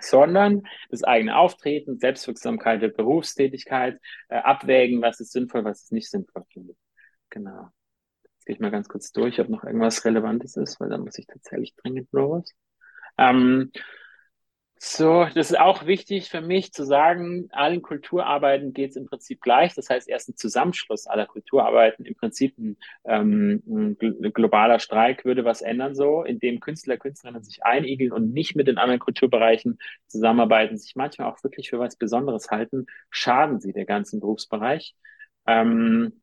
sondern das eigene Auftreten, Selbstwirksamkeit der Berufstätigkeit, äh, abwägen, was ist sinnvoll, was ist nicht sinnvoll. Genau. Jetzt gehe ich mal ganz kurz durch, ob noch irgendwas Relevantes ist, weil dann muss ich tatsächlich dringend los. Ähm, so, das ist auch wichtig für mich zu sagen, allen Kulturarbeiten geht es im Prinzip gleich. Das heißt, erst ein Zusammenschluss aller Kulturarbeiten, im Prinzip ein, ähm, ein globaler Streik würde was ändern, so, indem Künstler, Künstlerinnen sich einigeln und nicht mit den anderen Kulturbereichen zusammenarbeiten, sich manchmal auch wirklich für was Besonderes halten, schaden sie der ganzen Berufsbereich. Ähm,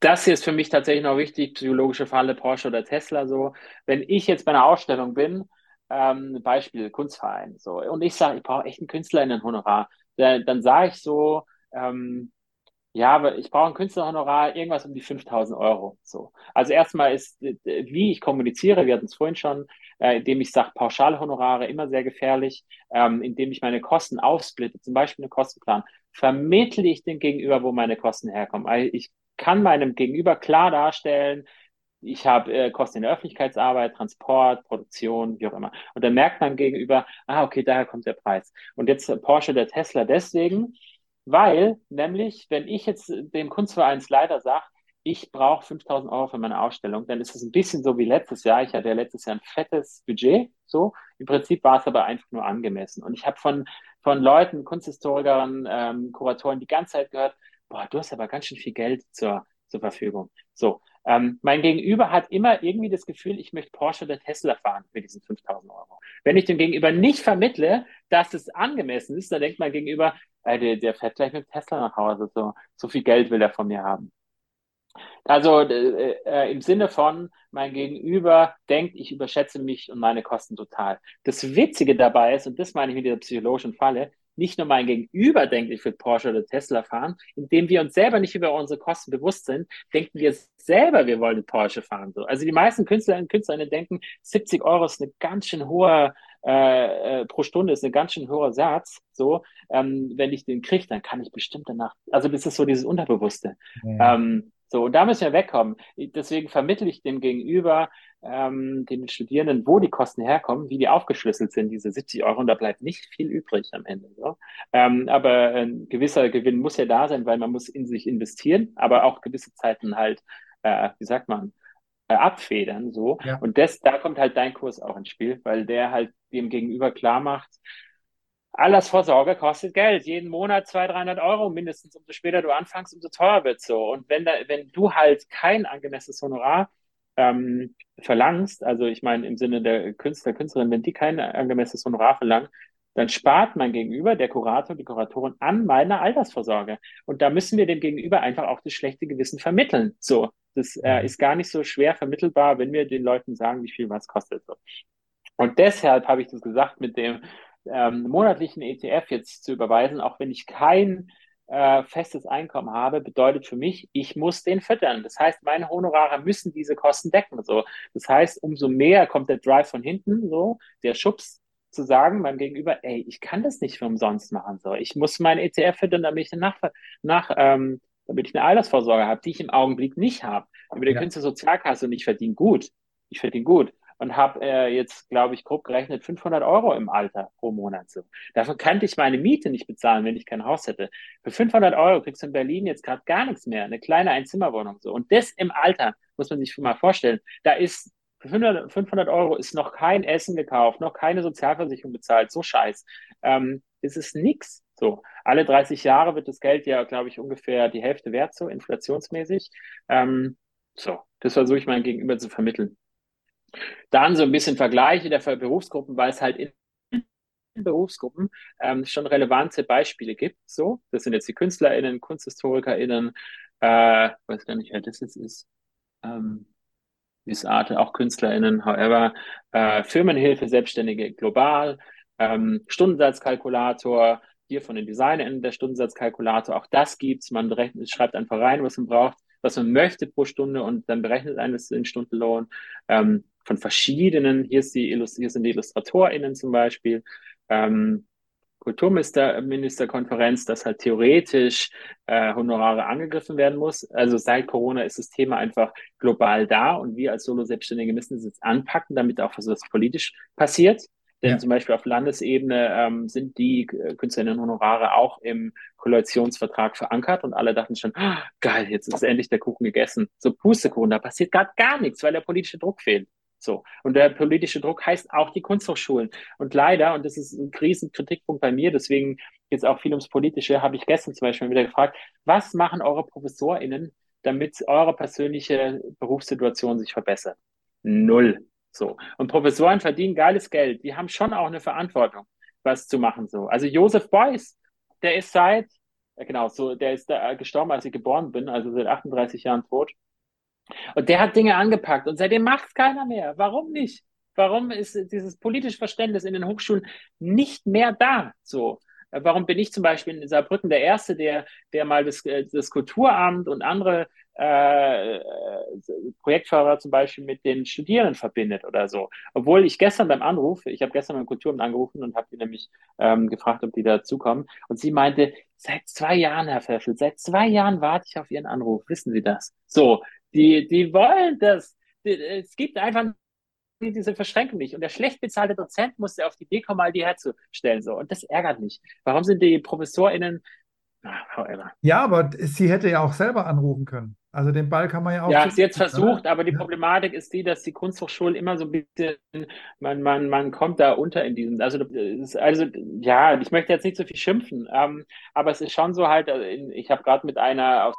das hier ist für mich tatsächlich noch wichtig, psychologische Falle Porsche oder Tesla so. Wenn ich jetzt bei einer Ausstellung bin, ähm, Beispiel Kunstverein, so, und ich sage, ich brauche echt einen Künstler in ein Honorar, dann, dann sage ich so, ähm, ja, aber ich brauche ein Künstlerhonorar, irgendwas um die 5000 Euro. So. Also erstmal ist, wie ich kommuniziere, wir hatten es vorhin schon, äh, indem ich sage, Pauschalhonorare immer sehr gefährlich, ähm, indem ich meine Kosten aufsplitte, zum Beispiel einen Kostenplan, vermittle ich den Gegenüber, wo meine Kosten herkommen. Also ich kann meinem Gegenüber klar darstellen, ich habe äh, Kosten in der Öffentlichkeitsarbeit, Transport, Produktion, wie auch immer. Und dann merkt man gegenüber, ah, okay, daher kommt der Preis. Und jetzt Porsche, der Tesla deswegen, weil nämlich, wenn ich jetzt dem Kunstvereinsleiter sage, ich brauche 5000 Euro für meine Ausstellung, dann ist es ein bisschen so wie letztes Jahr. Ich hatte ja letztes Jahr ein fettes Budget, so. Im Prinzip war es aber einfach nur angemessen. Und ich habe von, von Leuten, Kunsthistorikern, ähm, Kuratoren die ganze Zeit gehört, boah, du hast aber ganz schön viel Geld zur, zur Verfügung. So. Ähm, mein Gegenüber hat immer irgendwie das Gefühl, ich möchte Porsche oder Tesla fahren mit diesen 5000 Euro. Wenn ich dem Gegenüber nicht vermittle, dass es angemessen ist, dann denkt mein Gegenüber, äh, der, der fährt gleich mit Tesla nach Hause, so, so viel Geld will er von mir haben. Also äh, äh, im Sinne von, mein Gegenüber denkt, ich überschätze mich und meine Kosten total. Das Witzige dabei ist, und das meine ich mit dieser psychologischen Falle, nicht nur mein Gegenüber denkt, ich will Porsche oder Tesla fahren, indem wir uns selber nicht über unsere Kosten bewusst sind, denken wir selber, wir wollen Porsche fahren. So. Also die meisten Künstlerinnen und Künstlerinnen denken, 70 Euro ist eine ganz schön hohe äh, äh, pro Stunde ist ein ganz schön hoher Satz. So, ähm, wenn ich den kriege, dann kann ich bestimmt danach. Also das ist so dieses Unterbewusste. Ja. Ähm, so, und da müssen wir wegkommen. Deswegen vermittle ich dem Gegenüber, ähm, den Studierenden, wo die Kosten herkommen, wie die aufgeschlüsselt sind, diese 70 Euro, und da bleibt nicht viel übrig am Ende. So. Ähm, aber ein gewisser Gewinn muss ja da sein, weil man muss in sich investieren, aber auch gewisse Zeiten halt, äh, wie sagt man, äh, abfedern. So. Ja. Und das, da kommt halt dein Kurs auch ins Spiel, weil der halt dem Gegenüber klar macht, Altersvorsorge kostet Geld. Jeden Monat 200, 300 Euro mindestens. Umso später du anfängst, umso teurer wird so. Und wenn, da, wenn du halt kein angemessenes Honorar ähm, verlangst, also ich meine im Sinne der Künstler, Künstlerin, wenn die kein angemessenes Honorar verlangen, dann spart mein Gegenüber, der Kurator, die Kuratorin an meiner Altersvorsorge. Und da müssen wir dem Gegenüber einfach auch das schlechte Gewissen vermitteln. So, das äh, mhm. ist gar nicht so schwer vermittelbar, wenn wir den Leuten sagen, wie viel was kostet. So. Und deshalb habe ich das gesagt mit dem, ähm, monatlichen ETF jetzt zu überweisen, auch wenn ich kein äh, festes Einkommen habe, bedeutet für mich, ich muss den füttern. Das heißt, meine Honorare müssen diese Kosten decken. So. Das heißt, umso mehr kommt der Drive von hinten, so, der Schubs zu sagen beim Gegenüber, ey, ich kann das nicht für umsonst machen. So. Ich muss meinen ETF füttern, damit ich nach, nach ähm, damit ich eine Altersvorsorge habe, die ich im Augenblick nicht habe. Über die ja. Künstlersozialkasse und ich verdiene gut. Ich verdiene gut und habe äh, jetzt, glaube ich, grob gerechnet 500 Euro im Alter pro Monat. So. Davon könnte ich meine Miete nicht bezahlen, wenn ich kein Haus hätte. Für 500 Euro kriegst du in Berlin jetzt gerade gar nichts mehr, eine kleine Einzimmerwohnung so. Und das im Alter muss man sich mal vorstellen. Da ist für 500, 500 Euro ist noch kein Essen gekauft, noch keine Sozialversicherung bezahlt, so scheiß. Ähm, das ist nix. So, alle 30 Jahre wird das Geld ja, glaube ich, ungefähr die Hälfte wert, so inflationsmäßig. Ähm, so, das versuche ich mein Gegenüber zu vermitteln. Dann so ein bisschen Vergleiche der Berufsgruppen, weil es halt in Berufsgruppen ähm, schon relevante Beispiele gibt. So, das sind jetzt die KünstlerInnen, KunsthistorikerInnen, äh, weiß gar nicht, wer das jetzt ist. Ähm, Arte, auch KünstlerInnen, however, äh, Firmenhilfe, Selbstständige global, ähm, Stundensatzkalkulator, hier von den DesignerInnen der Stundensatzkalkulator, auch das gibt's. Man berechnet, schreibt einfach rein, was man braucht, was man möchte pro Stunde und dann berechnet eines den Stundenlohn. Ähm, von verschiedenen, hier, ist die, hier sind die IllustratorInnen zum Beispiel, ähm, Kulturministerkonferenz, dass halt theoretisch äh, Honorare angegriffen werden muss. Also seit Corona ist das Thema einfach global da und wir als Solo-Selbstständige müssen es jetzt anpacken, damit auch was politisch passiert. Denn ja. zum Beispiel auf Landesebene ähm, sind die äh, Künstlerinnen-Honorare auch im Koalitionsvertrag verankert und alle dachten schon, oh, geil, jetzt ist endlich der Kuchen gegessen. So Pustekuchen, da passiert gerade gar nichts, weil der politische Druck fehlt. So. Und der politische Druck heißt auch die Kunsthochschulen. Und leider, und das ist ein Krisenkritikpunkt bei mir, deswegen jetzt auch viel ums Politische, habe ich gestern zum Beispiel wieder gefragt, was machen eure ProfessorInnen, damit eure persönliche Berufssituation sich verbessert? Null. So. Und Professoren verdienen geiles Geld. Die haben schon auch eine Verantwortung, was zu machen. So. Also Josef Beuys, der ist seit, genau, so, der ist da gestorben, als ich geboren bin, also seit 38 Jahren tot. Und der hat Dinge angepackt und seitdem macht es keiner mehr. Warum nicht? Warum ist dieses politische Verständnis in den Hochschulen nicht mehr da? So. Warum bin ich zum Beispiel in Saarbrücken der Erste, der, der mal das, äh, das Kulturamt und andere äh, Projektförderer zum Beispiel mit den Studierenden verbindet oder so. Obwohl ich gestern beim Anruf, ich habe gestern beim Kulturamt angerufen und habe die nämlich ähm, gefragt, ob die dazukommen. Und sie meinte, seit zwei Jahren, Herr Pfeffel, seit zwei Jahren warte ich auf Ihren Anruf. Wissen Sie das? So, die, die wollen das. Es gibt einfach diese Verschränkung nicht. Und der schlecht bezahlte Dozent musste auf die Idee kommen, mal die herzustellen. So. Und das ärgert mich. Warum sind die ProfessorInnen
however. Ja, aber sie hätte ja auch selber anrufen können. Also den Ball kann man ja auch.
Ja, sie jetzt versucht, aber die ja. Problematik ist die, dass die Kunsthochschulen immer so ein bisschen, man, man, man kommt da unter in diesen. Also, also ja, ich möchte jetzt nicht so viel schimpfen, ähm, aber es ist schon so halt, äh, ich habe gerade mit einer aus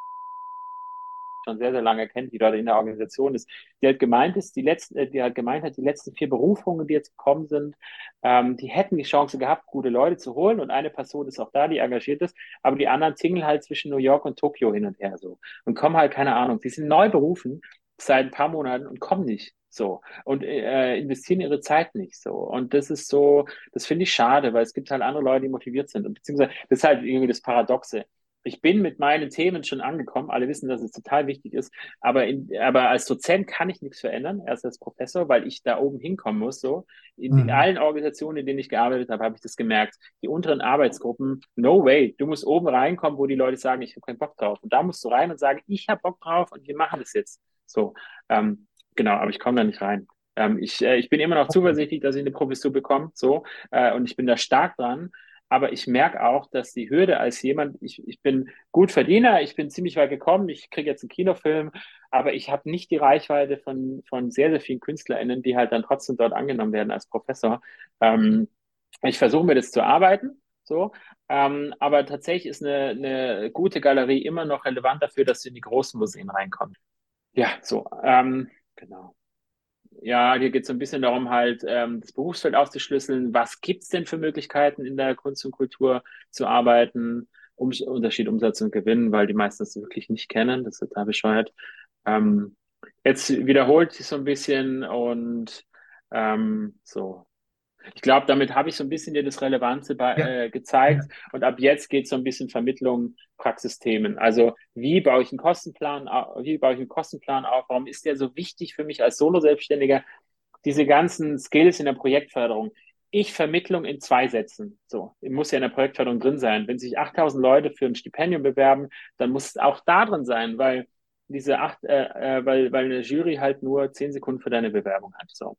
schon sehr, sehr lange kennt, die dort in der Organisation ist, die hat gemeint ist, die letzten, äh, die hat gemeint hat, die letzten vier Berufungen, die jetzt gekommen sind, ähm, die hätten die Chance gehabt, gute Leute zu holen. Und eine Person ist auch da, die engagiert ist, aber die anderen tingeln halt zwischen New York und Tokio hin und her so. Und kommen halt, keine Ahnung, die sind neu berufen seit ein paar Monaten und kommen nicht so. Und äh, investieren ihre Zeit nicht so. Und das ist so, das finde ich schade, weil es gibt halt andere Leute, die motiviert sind. Und beziehungsweise das ist halt irgendwie das Paradoxe ich bin mit meinen Themen schon angekommen. Alle wissen, dass es total wichtig ist. Aber, in, aber als Dozent kann ich nichts verändern, erst als Professor, weil ich da oben hinkommen muss. So. In, mhm. allen Organisationen, in denen ich gearbeitet habe, habe ich das gemerkt. Die unteren Arbeitsgruppen, no way. Du musst oben reinkommen, wo die Leute sagen, ich habe keinen Bock drauf. Und da musst du rein und sagen, ich habe Bock drauf und wir machen das jetzt. So, ähm, genau, aber ich komme da nicht rein. Ähm, ich, äh, ich bin immer noch zuversichtlich, dass ich eine Professur bekomme. So, äh, und ich bin da stark dran aber ich merke auch, dass die Hürde als jemand, ich, ich bin gut Verdiener, ich bin ziemlich weit gekommen, ich kriege jetzt einen Kinofilm, aber ich habe nicht die Reichweite von, von sehr, sehr vielen KünstlerInnen, die halt dann trotzdem dort angenommen werden als Professor. Ähm, ich versuche mir das zu arbeiten, so, ähm, aber tatsächlich ist eine, eine gute Galerie immer noch relevant dafür, dass sie in die großen Museen reinkommt. Ja, so, ähm, genau. Ja, hier geht es so ein bisschen darum, halt ähm, das Berufsfeld aufzuschlüsseln. Was gibt es denn für Möglichkeiten in der Kunst und Kultur zu arbeiten? Um, Unterschied Umsatz und Gewinn, weil die meisten das wirklich nicht kennen. Das ist total bescheuert. Ähm, jetzt wiederholt sich so ein bisschen und ähm, so, ich glaube, damit habe ich so ein bisschen dir das Relevante bei, ja. äh, gezeigt. Ja. Und ab jetzt geht es so ein bisschen Vermittlung, Praxisthemen. Also wie baue ich einen Kostenplan, wie baue ich einen Kostenplan auf? Warum ist der so wichtig für mich als Solo-Selbstständiger? Diese ganzen Skills in der Projektförderung. Ich Vermittlung in zwei Sätzen. So, muss ja in der Projektförderung drin sein. Wenn sich 8000 Leute für ein Stipendium bewerben, dann muss es auch da drin sein, weil diese acht, äh, äh, weil, weil eine Jury halt nur zehn Sekunden für deine Bewerbung hat. So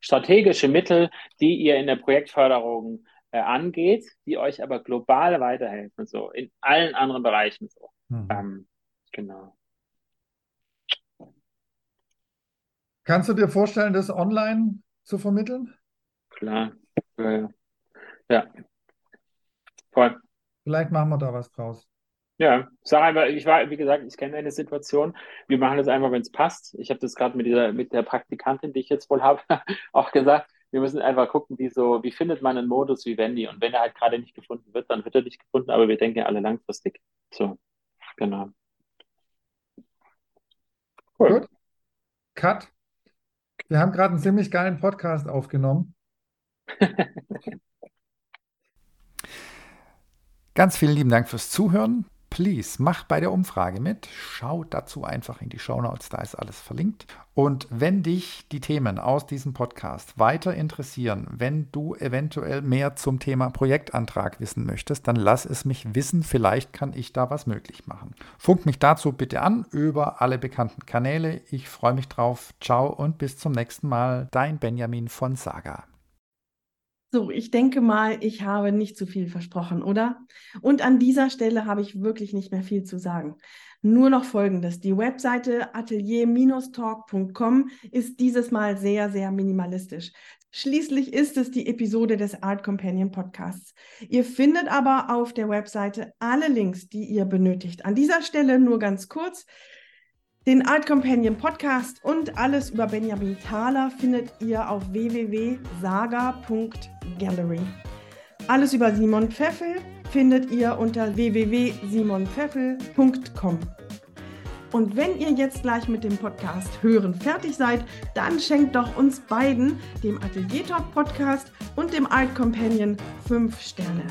strategische Mittel, die ihr in der Projektförderung äh, angeht, die euch aber global weiterhelfen, so in allen anderen Bereichen so. Mhm. Ähm, genau.
Kannst du dir vorstellen, das online zu vermitteln?
Klar. Äh, ja. Voll.
Vielleicht machen wir da was draus.
Ja, sag einfach, ich war, wie gesagt, ich kenne eine Situation. Wir machen das einfach, wenn es passt. Ich habe das gerade mit dieser, mit der Praktikantin, die ich jetzt wohl habe, auch gesagt. Wir müssen einfach gucken, wie so, wie findet man einen Modus wie Wendy? Und wenn er halt gerade nicht gefunden wird, dann wird er nicht gefunden, aber wir denken ja alle langfristig. So, genau.
Cool. Gut. Cut. Wir haben gerade einen ziemlich geilen Podcast aufgenommen. Ganz vielen lieben Dank fürs Zuhören please, mach bei der Umfrage mit. Schau dazu einfach in die Show Notes, da ist alles verlinkt. Und wenn dich die Themen aus diesem Podcast weiter interessieren, wenn du eventuell mehr zum Thema Projektantrag wissen möchtest, dann lass es mich wissen. Vielleicht kann ich da was möglich machen. Funk mich dazu bitte an über alle bekannten Kanäle. Ich freue mich drauf. Ciao und bis zum nächsten Mal. Dein Benjamin von Saga.
So, ich denke mal, ich habe nicht zu viel versprochen, oder? Und an dieser Stelle habe ich wirklich nicht mehr viel zu sagen. Nur noch Folgendes. Die Webseite atelier-talk.com ist dieses Mal sehr, sehr minimalistisch. Schließlich ist es die Episode des Art Companion Podcasts. Ihr findet aber auf der Webseite alle Links, die ihr benötigt. An dieser Stelle nur ganz kurz. Den Art Companion Podcast und alles über Benjamin Thaler findet ihr auf www.saga.gallery. Alles über Simon Pfeffel findet ihr unter www.simonpfeffel.com. Und wenn ihr jetzt gleich mit dem Podcast hören fertig seid, dann schenkt doch uns beiden, dem Atelier Talk Podcast und dem Art Companion, 5 Sterne.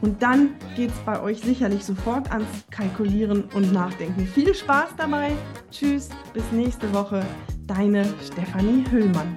Und dann geht es bei euch sicherlich sofort ans Kalkulieren und Nachdenken. Viel Spaß dabei. Tschüss, bis nächste Woche. Deine Stefanie Hüllmann.